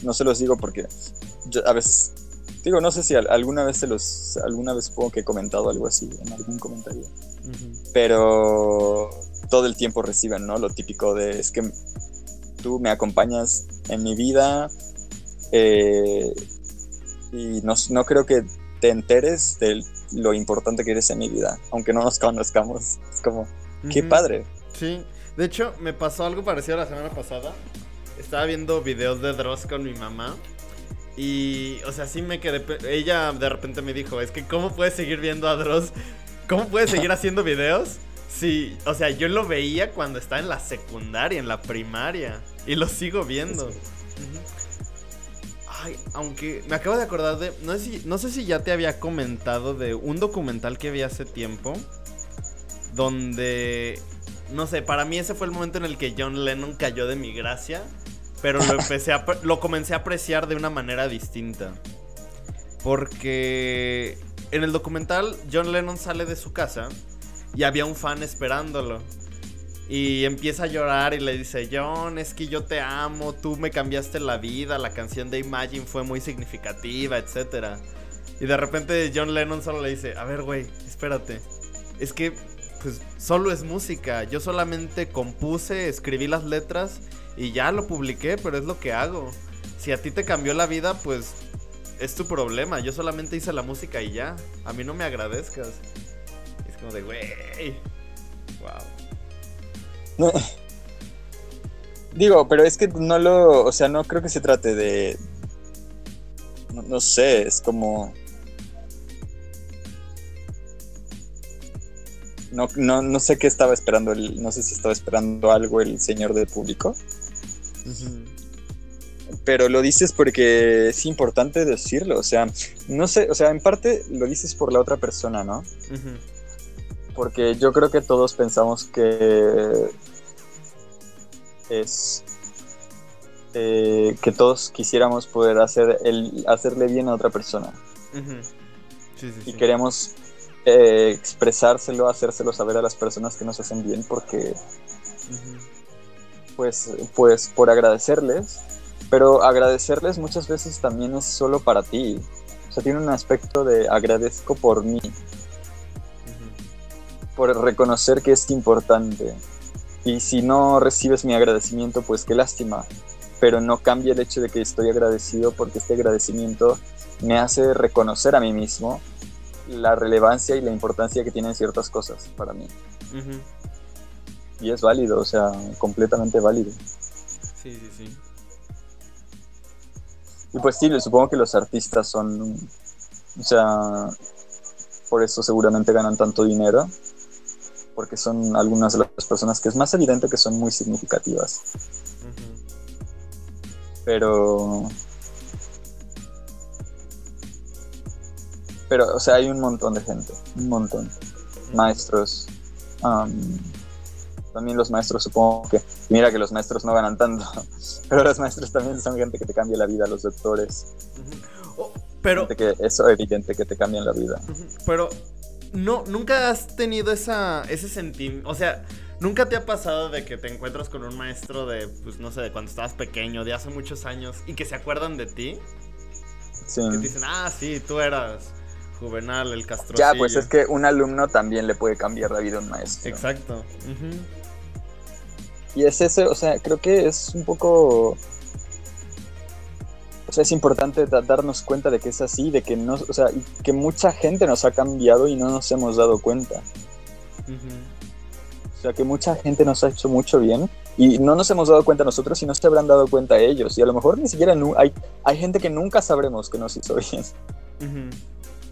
no se los digo porque yo a veces, digo, no sé si al- alguna vez se los, alguna vez supongo que he comentado algo así en algún comentario, pero todo el tiempo reciben, ¿no? Lo típico de, es que tú me acompañas en mi vida eh, y no, no creo que te enteres de lo importante que eres en mi vida, aunque no nos conozcamos. Es como, qué padre. Sí, de hecho me pasó algo parecido la semana pasada. Estaba viendo videos de Dross con mi mamá. Y, o sea, sí me quedé. Ella de repente me dijo: Es que, ¿cómo puedes seguir viendo a Dross? ¿Cómo puedes seguir <laughs> haciendo videos? Sí, o sea, yo lo veía cuando estaba en la secundaria, en la primaria. Y lo sigo viendo. Sí. Ay, aunque me acabo de acordar de. No sé, si, no sé si ya te había comentado de un documental que vi hace tiempo. Donde. No sé, para mí ese fue el momento en el que John Lennon cayó de mi gracia. Pero lo empecé a. Lo comencé a apreciar de una manera distinta. Porque. En el documental, John Lennon sale de su casa. Y había un fan esperándolo. Y empieza a llorar y le dice, John, es que yo te amo, tú me cambiaste la vida, la canción de Imagine fue muy significativa, etc. Y de repente John Lennon solo le dice, a ver, güey, espérate. Es que, pues, solo es música. Yo solamente compuse, escribí las letras y ya lo publiqué, pero es lo que hago. Si a ti te cambió la vida, pues, es tu problema. Yo solamente hice la música y ya. A mí no me agradezcas. Es como de, güey. Wow. Digo, pero es que no lo, o sea, no creo que se trate de, no sé, es como, no, no, no sé qué estaba esperando, el, no sé si estaba esperando algo el señor del público, pero lo dices porque es importante decirlo, o sea, no sé, o sea, en parte lo dices por la otra persona, ¿no? Porque yo creo que todos pensamos que es eh, que todos quisiéramos poder hacer el hacerle bien a otra persona. Sí, sí, y sí. queremos eh, expresárselo, hacérselo saber a las personas que nos hacen bien porque pues pues por agradecerles, pero agradecerles muchas veces también es solo para ti. O sea, tiene un aspecto de agradezco por mí. Por reconocer que es importante. Y si no recibes mi agradecimiento, pues qué lástima. Pero no cambia el hecho de que estoy agradecido porque este agradecimiento me hace reconocer a mí mismo la relevancia y la importancia que tienen ciertas cosas para mí. Y es válido, o sea, completamente válido. Sí, sí, sí. Y pues sí, supongo que los artistas son, o sea, por eso seguramente ganan tanto dinero, porque son algunas de las personas que es más evidente que son muy significativas. Pero pero o sea hay un montón de gente un montón. Maestros am, también los maestros supongo que mira que los maestros no ganan tanto <laughs> pero los maestros también son gente que te cambia la vida los doctores. Oh, pero, gente que es evidente que te cambian la vida. Pero, no, nunca has tenido esa, ese sentimiento, o sea, nunca te ha pasado de que te encuentras con un maestro de, pues, no sé, de cuando estabas pequeño, de hace muchos años, y que se acuerdan de ti, sí. que te dicen, ah, sí, tú eras Juvenal, el Castro. ya pues es que un alumno también le puede cambiar la vida a un maestro Exacto. Y es ese, o sea, creo que es un poco. O sea, es importante da- darnos cuenta de que es así, de que no, o sea, y que mucha gente nos ha cambiado y no nos hemos dado cuenta. O sea, que mucha gente nos ha hecho mucho bien y no nos hemos dado cuenta nosotros y no se habrán dado cuenta ellos. Y a lo mejor ni siquiera hay, hay gente que nunca sabremos que nos hizo bien, Ujú.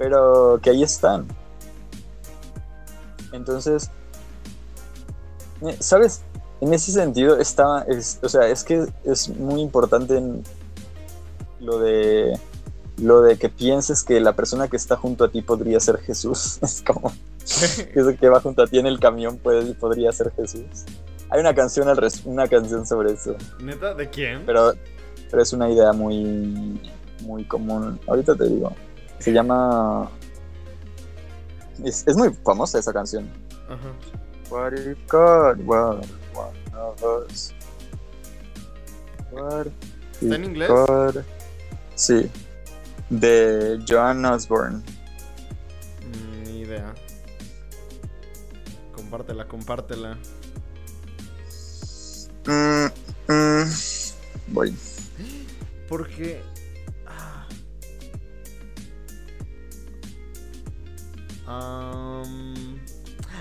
Pero que ahí están. Entonces, eh, ¿sabes? En ese sentido está, es, o sea, es que es muy importante en lo de lo de que pienses que la persona que está junto a ti podría ser Jesús. <laughs> Es como <laughs> que va junto a ti en el camión puede, podría ser Jesús. Hay una canción al una canción sobre eso, ¿Neta? ¿De quién? pero, pero es una idea muy muy común. Ahorita te digo. Se llama es, es muy famosa esa canción. Ajá. What if God were one Us. War ¿Está en inglés? Sí. De Joan Osborne. Ni idea. Compártela, compártela. Mm, mm, Voy. Porque. Am,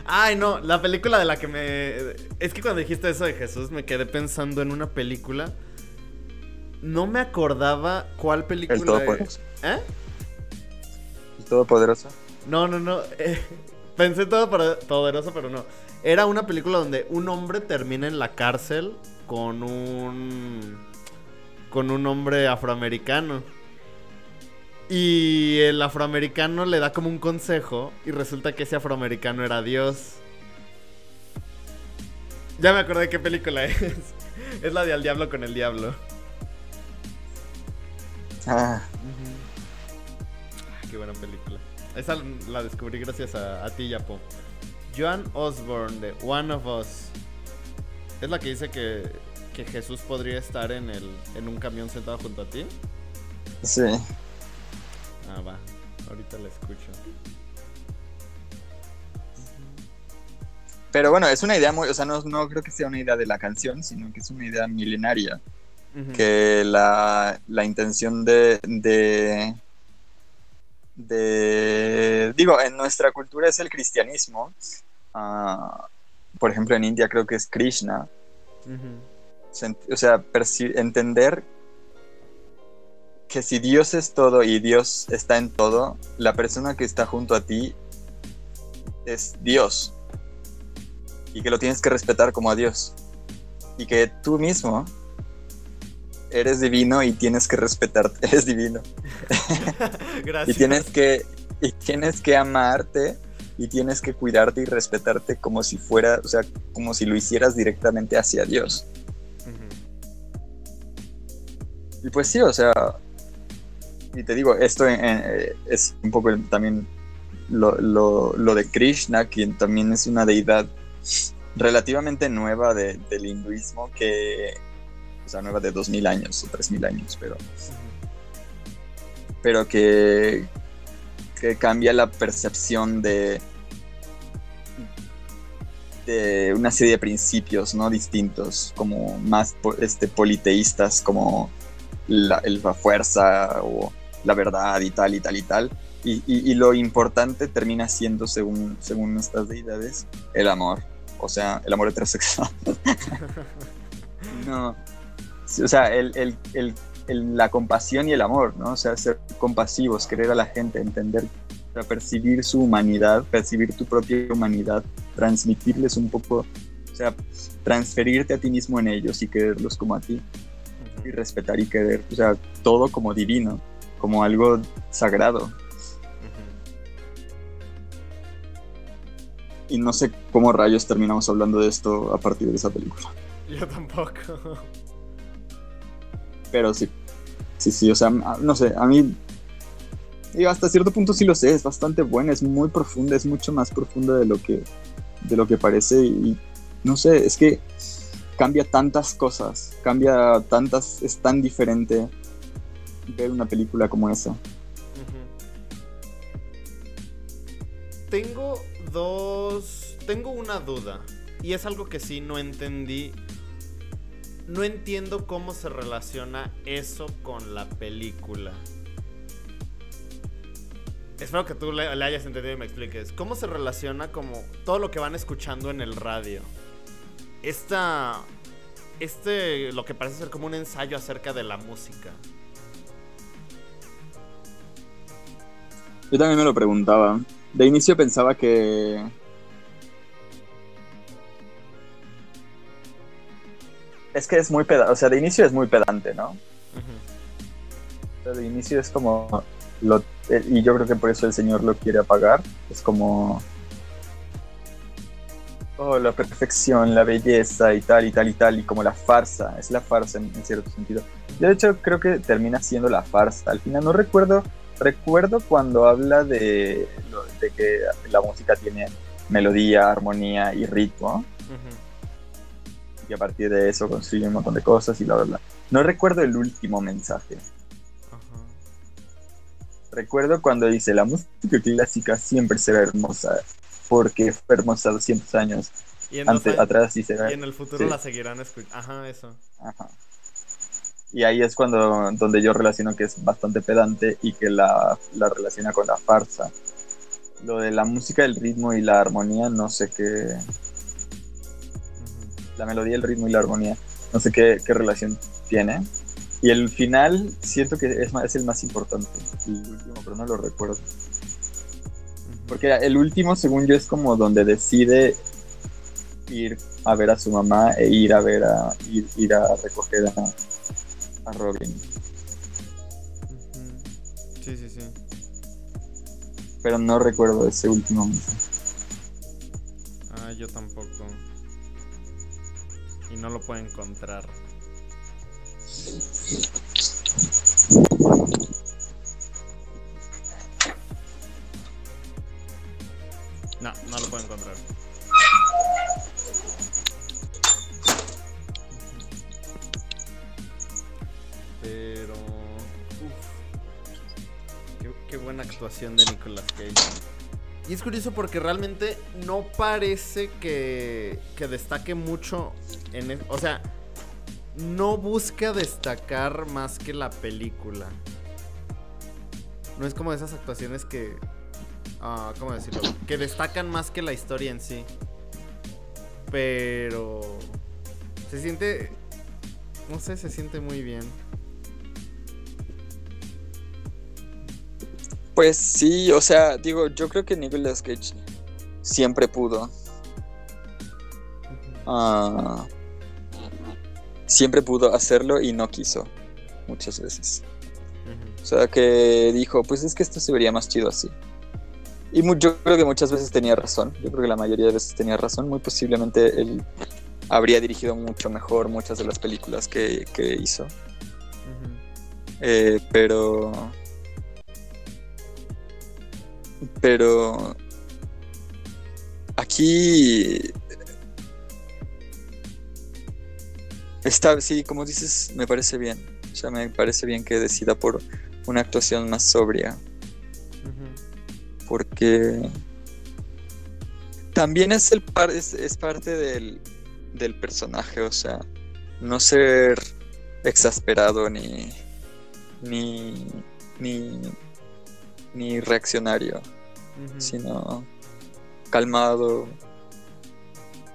Ay, no, la película de la que me. Es que cuando dijiste eso de Jesús me quedé pensando en una película. No me acordaba cuál película. El Todopoderoso. ¿Eh? El Todopoderoso. No, no, no. eh, pensé todo poderoso, pero no. Era una película donde un hombre termina en la cárcel con un. con un hombre afroamericano. Y el afroamericano le da como un consejo y resulta que ese afroamericano era Dios. Ya me acordé qué película es. <laughs> Es la de Al Diablo con el Diablo. Ah, Ah, Qué buena película. Esa la descubrí gracias a, a ti, Yapo. Joan Osborne de One of Us. Es la que dice que, que Jesús podría estar en, el, en un camión sentado junto a ti. sí. Ah, va. Ahorita la escucho. Pero bueno, es una idea muy, o sea, no, no creo que sea una idea de la canción, sino que es una idea milenaria. Que la, la intención de, de, de- Digo, en nuestra cultura es el cristianismo. Ah, por ejemplo, en India creo que es Krishna. O sea, entender que si Dios es todo y Dios está en todo, la persona que está junto a ti es Dios. Y que lo tienes que respetar como a Dios. Y que tú mismo eres divino y tienes que respetarte, <laughs> eres divino. <laughs> Gracias. Y tienes que, y tienes que amarte y tienes que cuidarte y respetarte como si fuera, o sea, como si lo hicieras directamente hacia Dios. Y pues sí, o sea, y te digo, esto eh, es un poco también lo, lo- de Krishna, quien también es una deidad relativamente nueva de- del hinduismo, que, o sea, nueva de 2000 años o 3000 años, pero, pero que, que cambia la percepción de, de una serie de principios no distintos, como más este, politeístas, como la, la fuerza o la verdad y tal y tal y tal. Y, y- y lo importante termina siendo, según, según estas deidades, el amor. O sea, el amor heterosexual. <laughs> no. O sea, el, el- el- la compasión y el amor, ¿no? O sea, ser compasivos, querer a la gente, entender, percibir su humanidad, percibir tu propia humanidad, transmitirles un poco, o sea, transferirte a ti mismo en ellos y quererlos como a ti y respetar y querer, o sea, todo como divino, como algo sagrado. Y no sé cómo rayos terminamos hablando de esto a partir de esa película. Yo tampoco. Pero sí, sí, sí, o sea, a- no sé, a mí, y hasta cierto punto sí lo sé, es bastante buena, es muy profunda, es mucho más profunda de lo que, de lo que parece y no sé, es que cambia tantas cosas, cambia tantas, es tan diferente ver una película como esa. Tengo dos. Tengo una duda. Y es algo que sí no entendí. No entiendo cómo se relaciona eso con la película. Espero que tú le, le hayas entendido y me expliques. ¿Cómo se relaciona como todo lo que van escuchando en el radio? Esta. Este. Lo que parece ser como un ensayo acerca de la música. Yo también me lo preguntaba. De inicio pensaba que. Es que es muy pedante, o sea, de inicio es muy pedante, ¿no? De inicio es como. Lo, eh, y yo creo que por eso el Señor lo quiere apagar. Es como. Oh, la perfección, la belleza y tal y tal y tal. Y como la farsa. Es la farsa en, en cierto sentido. Yo, de hecho, creo que termina siendo la farsa. Al final no recuerdo. Recuerdo cuando habla de, de que la música tiene melodía, armonía y ritmo. Ujú. Y a partir de eso construye un montón de cosas y bla, bla, bla. No recuerdo el último mensaje. Recuerdo cuando dice, la música clásica siempre será hermosa, porque fue hermosa 200 años Y en, antes, años- atrás y será... y en el futuro sí. la seguirán escuchando. Ajá, eso. Ajá. Y ahí es cuando donde yo relaciono que es bastante pedante y que la, la relaciona con la farsa. Lo de la música, el ritmo y la armonía, no sé qué... La melodía, el ritmo y la armonía, no sé qué, qué relación tiene. Y el final siento que es, es el más importante, el último, pero no lo recuerdo. Porque el último, según yo, es como donde decide ir a ver a su mamá e ir a ver a ir, ir a recoger a, a Robin. Sí, sí, sí. Pero no recuerdo ese último mensaje. Ah, yo tampoco. Y no lo puedo encontrar. De Nicolas Cage. Y es curioso porque realmente no parece que, que destaque mucho en... el- o sea, no busca destacar más que la película. No es como esas actuaciones que... ah, ¿Cómo decirlo? Que destacan más que la historia en sí. Pero... Se siente... No sé, se siente muy bien. Pues sí, o sea, digo, yo creo que Nicolas Cage siempre pudo. ah, siempre pudo hacerlo y no quiso. Muchas veces. O sea, que dijo, pues es que esto se vería más chido así. Y yo creo que muchas veces tenía razón. Yo creo que la mayoría de veces tenía razón. Muy posiblemente él habría dirigido mucho mejor muchas de las películas que, que hizo. Eh, pero. Pero. Aquí. Está, sí, como dices, me parece bien. O sea, me parece bien que decida por una actuación más sobria. Porque. También es, el par- es, es parte del, del personaje, o sea, no ser exasperado ni. ni. ni. Ni reaccionario, sino calmado,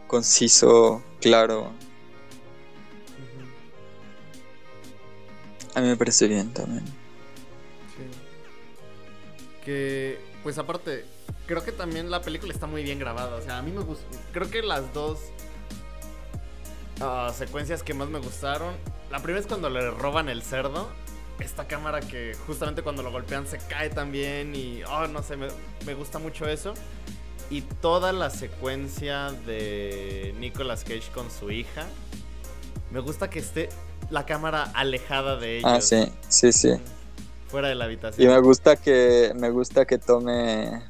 conciso, claro. A mí me parece bien también. Sí. Que, pues aparte, creo que también la película está muy bien grabada. O sea, a mí me gustó. Creo que las dos ah, secuencias que más me gustaron. La primera es cuando le roban el cerdo. Esta cámara que justamente cuando lo golpean se cae también. Y, oh, no sé, me, me gusta mucho eso. Y toda la secuencia de Nicolas Cage con su hija. Me gusta que esté la cámara alejada de ellos. Ah, sí, sí, sí. Fuera de la habitación. Y me gusta que me gusta que tome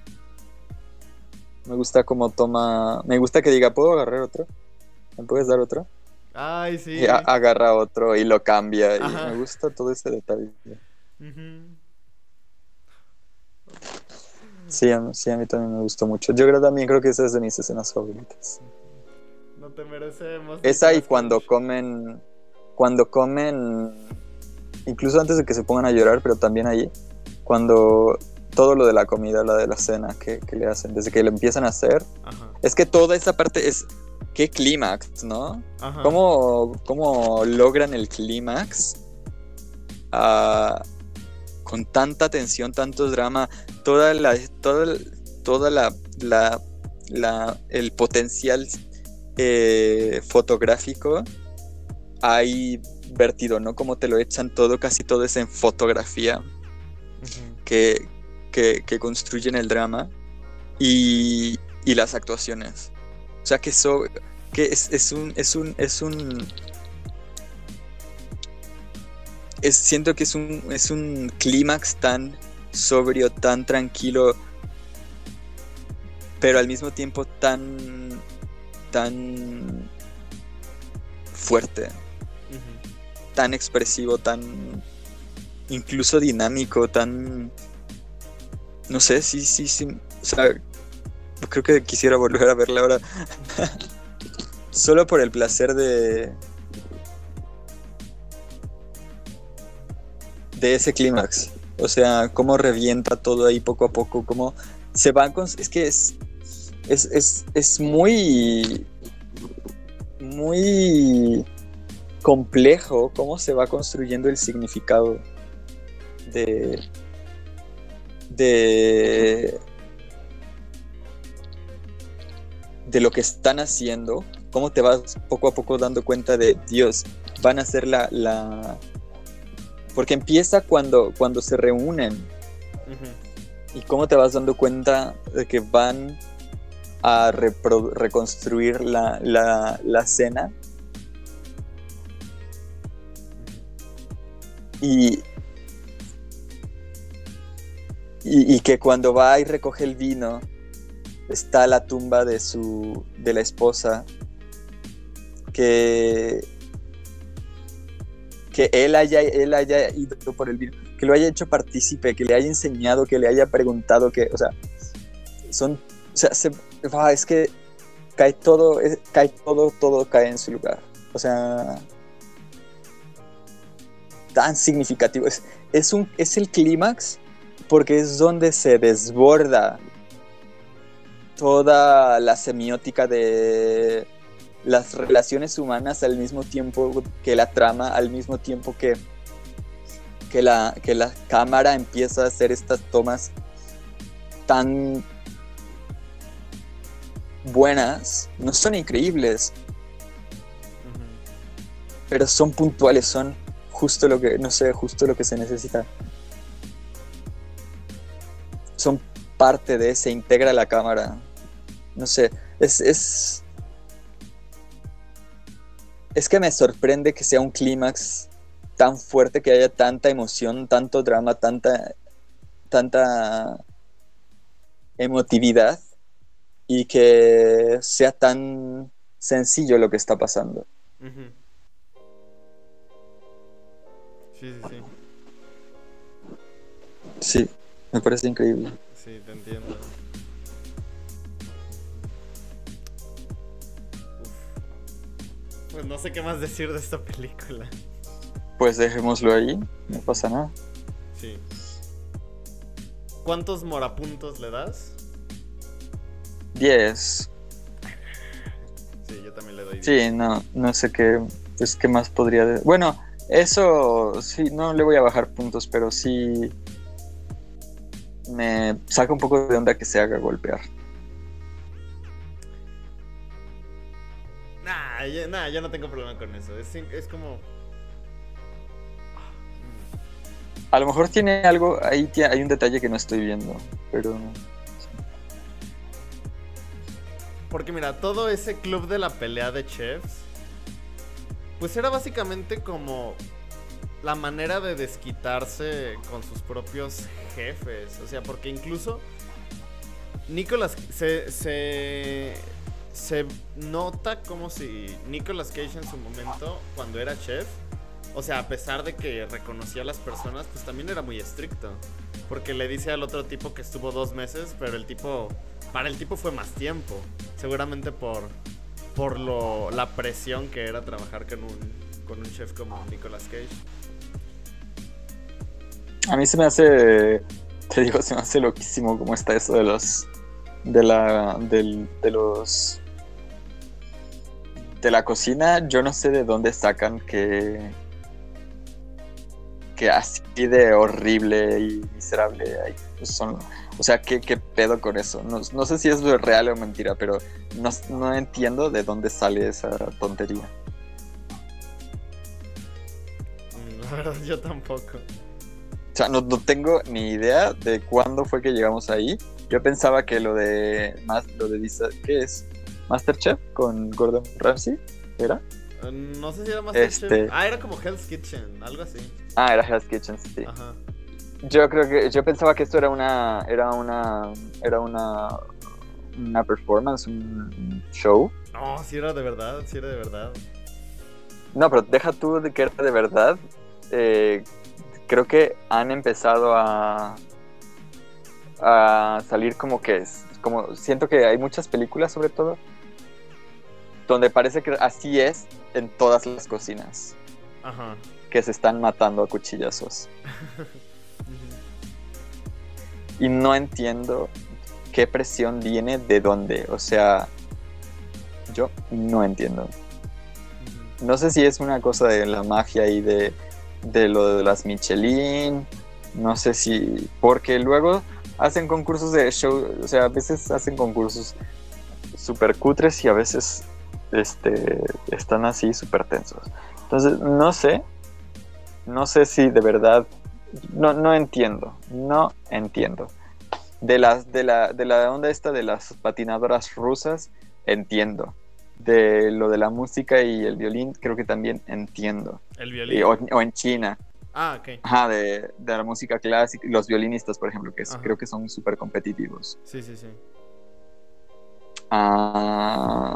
me gusta como toma me gusta que diga puedo agarrar otro me puedes dar otro Ay, sí. y agarra otro y lo cambia y me gusta todo ese detalle sí a, mí- sí a mí también me gustó mucho yo creo también creo que esa es de mis escenas favoritas No te merecemos. esa y cuando comen cuando comen incluso antes de que se pongan a llorar pero también ahí cuando todo lo de la comida la de la cena que, que le hacen desde que le empiezan a hacer Ajá. Es que toda esa parte es. ¿Qué clímax, no? Ajá. ¿Cómo, cómo logran el clímax? ah, con tanta tensión, tanto drama, toda la. Toda, toda la, la- la- el potencial eh, fotográfico hay vertido, ¿no? Como te lo echan todo, casi todo es en fotografía que, que, que construyen el drama y, y las actuaciones. O sea que eso que es, es un es un es un es, siento que es un es un clímax tan sobrio, tan tranquilo, pero al mismo tiempo tan tan fuerte, tan expresivo, tan incluso dinámico, tan no sé, sí, sí, sí, o sea, creo que quisiera volver a verla ahora <laughs> solo por el placer de de ese clímax. O sea, cómo revienta todo ahí poco a poco, cómo se van con... Es que es, es, es, es muy... Muy complejo cómo se va construyendo el significado de... De... De lo que están haciendo, cómo te vas poco a poco dando cuenta de, Dios, van a ser la, la, porque empieza cuando, cuando se reúnen. Y cómo te vas dando cuenta de que van a reconstruir la, la, la escena y, y, y que cuando va y recoge el vino está la tumba de su de la esposa que que él haya, él haya ido por el vino, que lo haya hecho partícipe, que le haya enseñado, que le haya preguntado, que, o sea, son, o sea, se- es que cae todo, cae todo, todo cae en su lugar. O sea, tan significativo. Es, es, un, es el clímax porque es donde se desborda toda la semiótica de las relaciones humanas al mismo tiempo que la trama, al mismo tiempo que, que, la, que la cámara empieza a hacer estas tomas tan buenas, no son increíbles, pero son puntuales, son justo lo que, no sé, justo lo que se necesita. Son parte de, se integra la cámara. No sé, es, es, es que me sorprende que sea un clímax tan fuerte, que haya tanta emoción, tanto drama, tanta, tanta emotividad y que sea tan sencillo lo que está pasando. Sí, sí, sí. Sí, me parece increíble. Sí, te entiendo. Pues no sé qué más decir de esta película. Pues dejémoslo ahí, no pasa nada. Sí. ¿Cuántos morapuntos le das? 10. Sí, yo también le doy 10. Sí, no, no sé qué, pues qué más podría... de- Bueno, eso sí, no le voy a bajar puntos, pero sí me saca un poco de onda que se haga golpear. Nah, yo, nah, yo no tengo problema con eso. Es, es como. A lo mejor tiene algo, ahí hay un detalle que no estoy viendo, pero Porque mira, todo ese club de la pelea de chefs, pues era básicamente como la manera de desquitarse con sus propios jefes. O sea, porque incluso Nicolas se, se, se nota como si Nicolas Cage en su momento, cuando era chef, o sea, a pesar de que reconocía a las personas, pues también era muy estricto. Porque le dice al otro tipo que estuvo dos meses, pero el tipo, para el tipo fue más tiempo. Seguramente por, por lo, la presión que era trabajar con un, con un chef como Nicolas Cage. a mí se me hace, te digo, se me hace loquísimo cómo está eso de los, de la, del, de los, de la cocina. Yo no sé de dónde sacan que, que así de horrible y miserable hay- son. O sea, ¿qué, qué pedo con eso? No, no sé si es real o mentira, pero no, no entiendo de dónde sale esa tontería. Mm, <laughs> La verdad, yo tampoco. O sea, no, no tengo ni idea de cuándo fue que llegamos ahí. Yo pensaba que lo de más lo de ¿qué es? Masterchef con Gordon Ramsay, ¿era? Eh, No sé si era Masterchef. Este- Ah, era como Hell's Kitchen, algo así. Ah, era Hell's Kitchen, sí. Ajá. Yo creo que yo pensaba que esto era una era una era una una performance, un show. No, si era de verdad, si era de verdad. No, pero deja tú de que era de verdad. eh, creo que han empezado a, a salir como que es. Como siento que hay muchas películas, sobre todo, donde parece que así es en todas las cocinas, Ajá. que se están matando a cuchillazos. <laughs> Y no entiendo qué presión viene de dónde. O sea, yo no entiendo. No sé si es una cosa de la magia y de, de lo de las Michelin. No sé si. Porque luego hacen concursos de show. O sea, a veces hacen concursos súper cutres y a veces este, están así súper tensos. Entonces, no sé. No sé si de verdad. No, no entiendo. No entiendo. De, las, de, la, de la onda esta de las patinadoras rusas, entiendo de lo de la música y el violín, creo que también entiendo. El Y- violín. o, o en China, Ah, ok. ajá, de, de la música clásica, los violinistas, por ejemplo, que es- creo que son súper competitivos. Sí, sí, sí. Ah,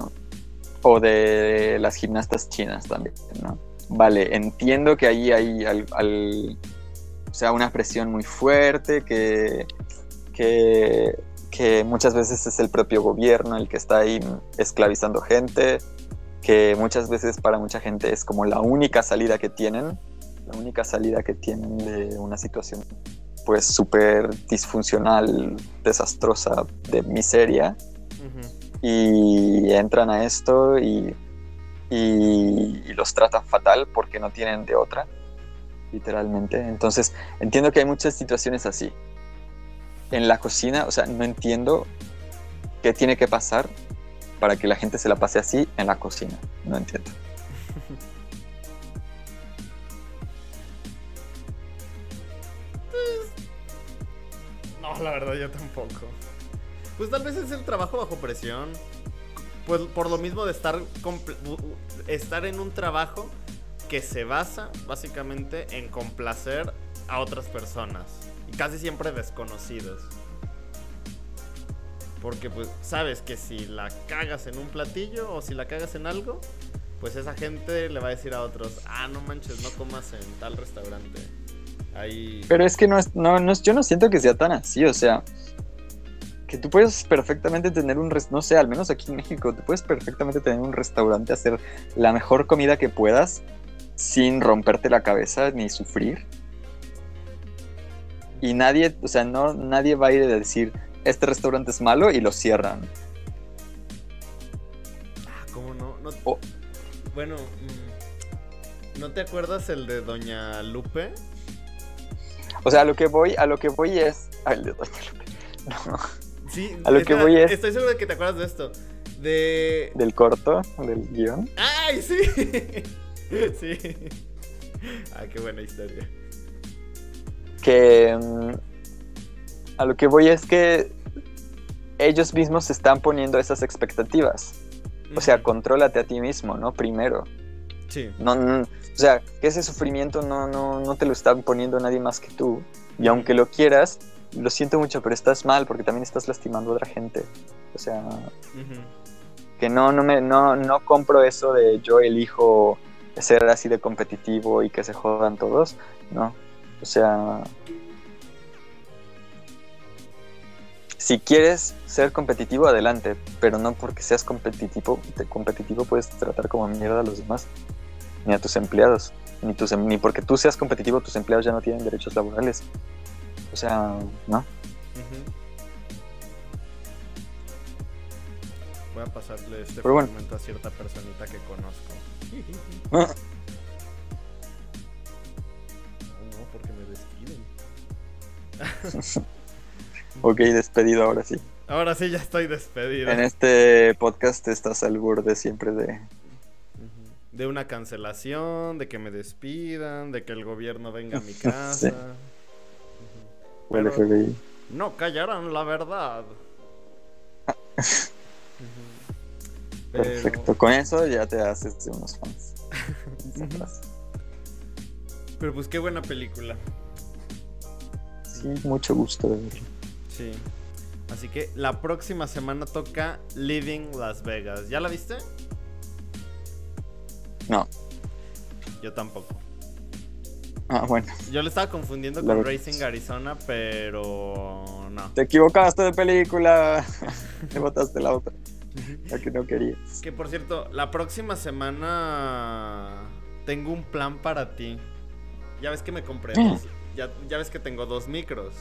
o de las gimnastas chinas también, ¿no? Vale, entiendo que ahí hay o sea, una presión muy fuerte, que, que, que muchas veces es el propio gobierno el que está ahí esclavizando gente, que muchas veces para mucha gente es como la única salida que tienen, la única salida que tienen de una situación pues súper disfuncional, desastrosa, de miseria. Y entran a esto y, y- los tratan fatal porque no tienen de otra, literalmente. Entonces, entiendo que hay muchas situaciones así. En la cocina, o sea, no entiendo qué tiene que pasar para que la gente se la pase así en la cocina. No entiendo. <laughs> No, la verdad yo tampoco. Pues tal vez es el trabajo bajo presión. Pues por lo mismo de estar, estar en un trabajo que se basa básicamente en complacer a otras personas. Y casi siempre desconocidos. Porque pues sabes que si la cagas en un platillo o si la cagas en algo, pues esa gente le va a decir a otros, ah, no manches, no comas en tal restaurante. Pero es que no es, no, no es- yo no siento que sea tan así, o sea, que tú puedes perfectamente tener un, no sé, al menos aquí en México, tú puedes perfectamente tener un restaurante, hacer la mejor comida que puedas sin romperte la cabeza ni sufrir. Y nadie, o sea, no, nadie va a ir a decir, este restaurante es malo y lo cierran. Ah, ¿cómo no? No- Oh. Bueno, mm, ¿no te acuerdas el de Doña Lupe? O sea, a lo que voy, a lo que voy es... Ay, le doy a Lupe. <laughs> No, Sí, A lo que voy es- Estoy seguro de que te acuerdas de esto. De. del corto, del guion. ¡Ay, sí! <laughs> sí. Ah, qué buena historia. que mm, a lo que voy es que ellos mismos se están poniendo esas expectativas. O sea, contrólate a ti mismo, ¿no? Primero. Sí. No, no- o sea, que ese sufrimiento no, no, no te lo está poniendo nadie más que tú. Y aunque lo quieras, lo siento mucho, pero estás mal porque también estás lastimando a otra gente. O sea, que no, no, me, no, no compro eso de yo elijo ser así de competitivo y que se jodan todos. No. O sea. Si quieres ser competitivo, adelante. Pero no porque seas competitivo, te- competitivo puedes tratar como mierda a los demás. Ni a tus empleados. Ni, tus, em- ni porque tú seas competitivo, tus empleados ya no tienen derechos laborales. O sea, no. Voy a pasarle este Pero bueno. fragmento a cierta personita que conozco. <laughs> Ah. No, no, porque me despiden. <laughs> Ok, despedido ahora sí. Ahora sí ya estoy despedido. En este podcast estás al borde siempre de. De una cancelación, de que me despidan, de que el gobierno venga a mi <laughs> casa. Pero- FBI. No callarán la verdad. Pero- Perfecto. Con eso ya te haces de unos fans. Pero pues qué buena película. Sí, mucho gusto de verlo. Sí. Así que la próxima semana toca Living Las Vegas. ¿Ya la viste? No. yo tampoco. Ah, bueno. Yo lo estaba confundiendo con. Racing Arizona, pero no. Te equivocaste de película. <laughs> Te botaste la otra. La que no querías. Que por cierto, la próxima semana tengo un plan para ti. Ya ves que me compré dos. Ya, ya ves que tengo dos micros.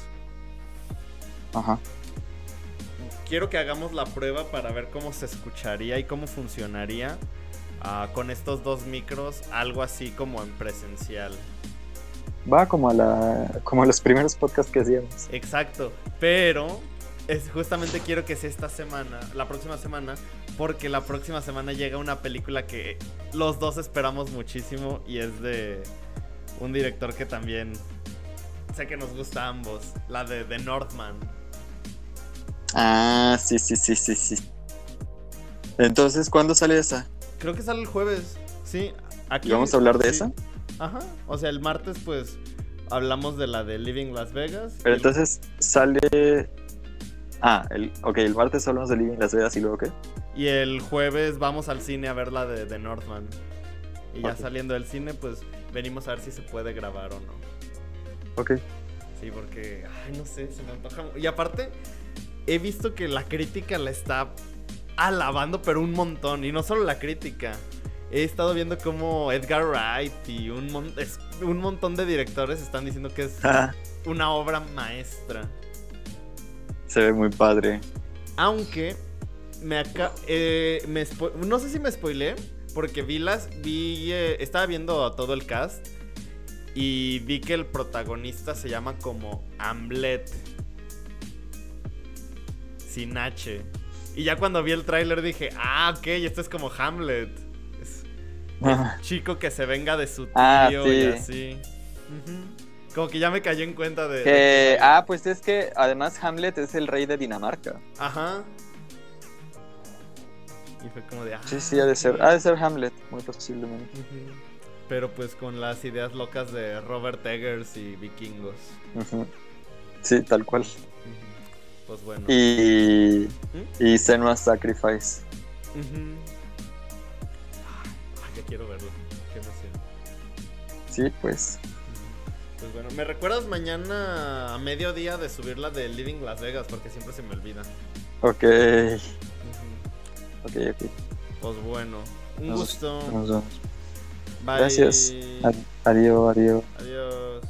Ajá. Quiero que hagamos la prueba para ver cómo se escucharía y cómo funcionaría ah, con estos dos micros, algo así como en presencial. Va como a la como a los primeros podcasts que hacíamos. Exacto, pero es justamente quiero que sea esta semana, la próxima semana, porque la próxima semana llega una película que los dos esperamos muchísimo y es de un director que también sé que nos gusta a ambos, la de The Northman. Ah, sí, sí, sí, sí, sí. Entonces, ¿cuándo sale esa? Creo que sale el jueves, sí. Aquí ¿Y vamos a hablar de sí. esa? Ajá, o sea, el martes pues hablamos de la de Living Las Vegas. Pero y- entonces sale. Ah, el, ok, el martes hablamos de Living Las Vegas y luego qué. Y el jueves vamos al cine a ver la de Northman. Y ya saliendo del cine, pues venimos a ver si se puede grabar o no. Ok. Sí, porque, ay, no sé, se me antoja. Y aparte, he visto que la crítica la está alabando, pero un montón. Y no solo la crítica. He estado viendo como Edgar Wright y un, mon- es- un montón de directores están diciendo que es una obra maestra. Se ve muy padre. Aunque me acá eh, me no sé si me spoilé porque vi las vi eh, estaba viendo a todo el cast y vi que el protagonista se llama como Hamlet sin H. Y ya cuando vi el tráiler dije, "Ah, ok, esto es como Hamlet." Chico que se venga de su tío Ah, y sí. así. Ujú. Como que ya me cayó en cuenta de, Que, ah, pues es que además Hamlet es el rey de Dinamarca. Ajá. Y fue como de, ah, Sí, sí, ha de ser, ha de ser Hamlet, muy posiblemente. Pero pues con las ideas locas de Robert Eggers y vikingos. Sí, tal cual. Pues bueno. Y. ¿Mm? Y Senua's Sacrifice. Sí, pues. Pues bueno, ¿me recuerdas mañana a mediodía de subir la de Living Las Vegas? Porque siempre se me olvida. Ok. Ujú. Ok, ok. Pues bueno, un Nos- gusto. Nos vemos. Bye. Gracias. Ad- Adiós, adiós. Adiós.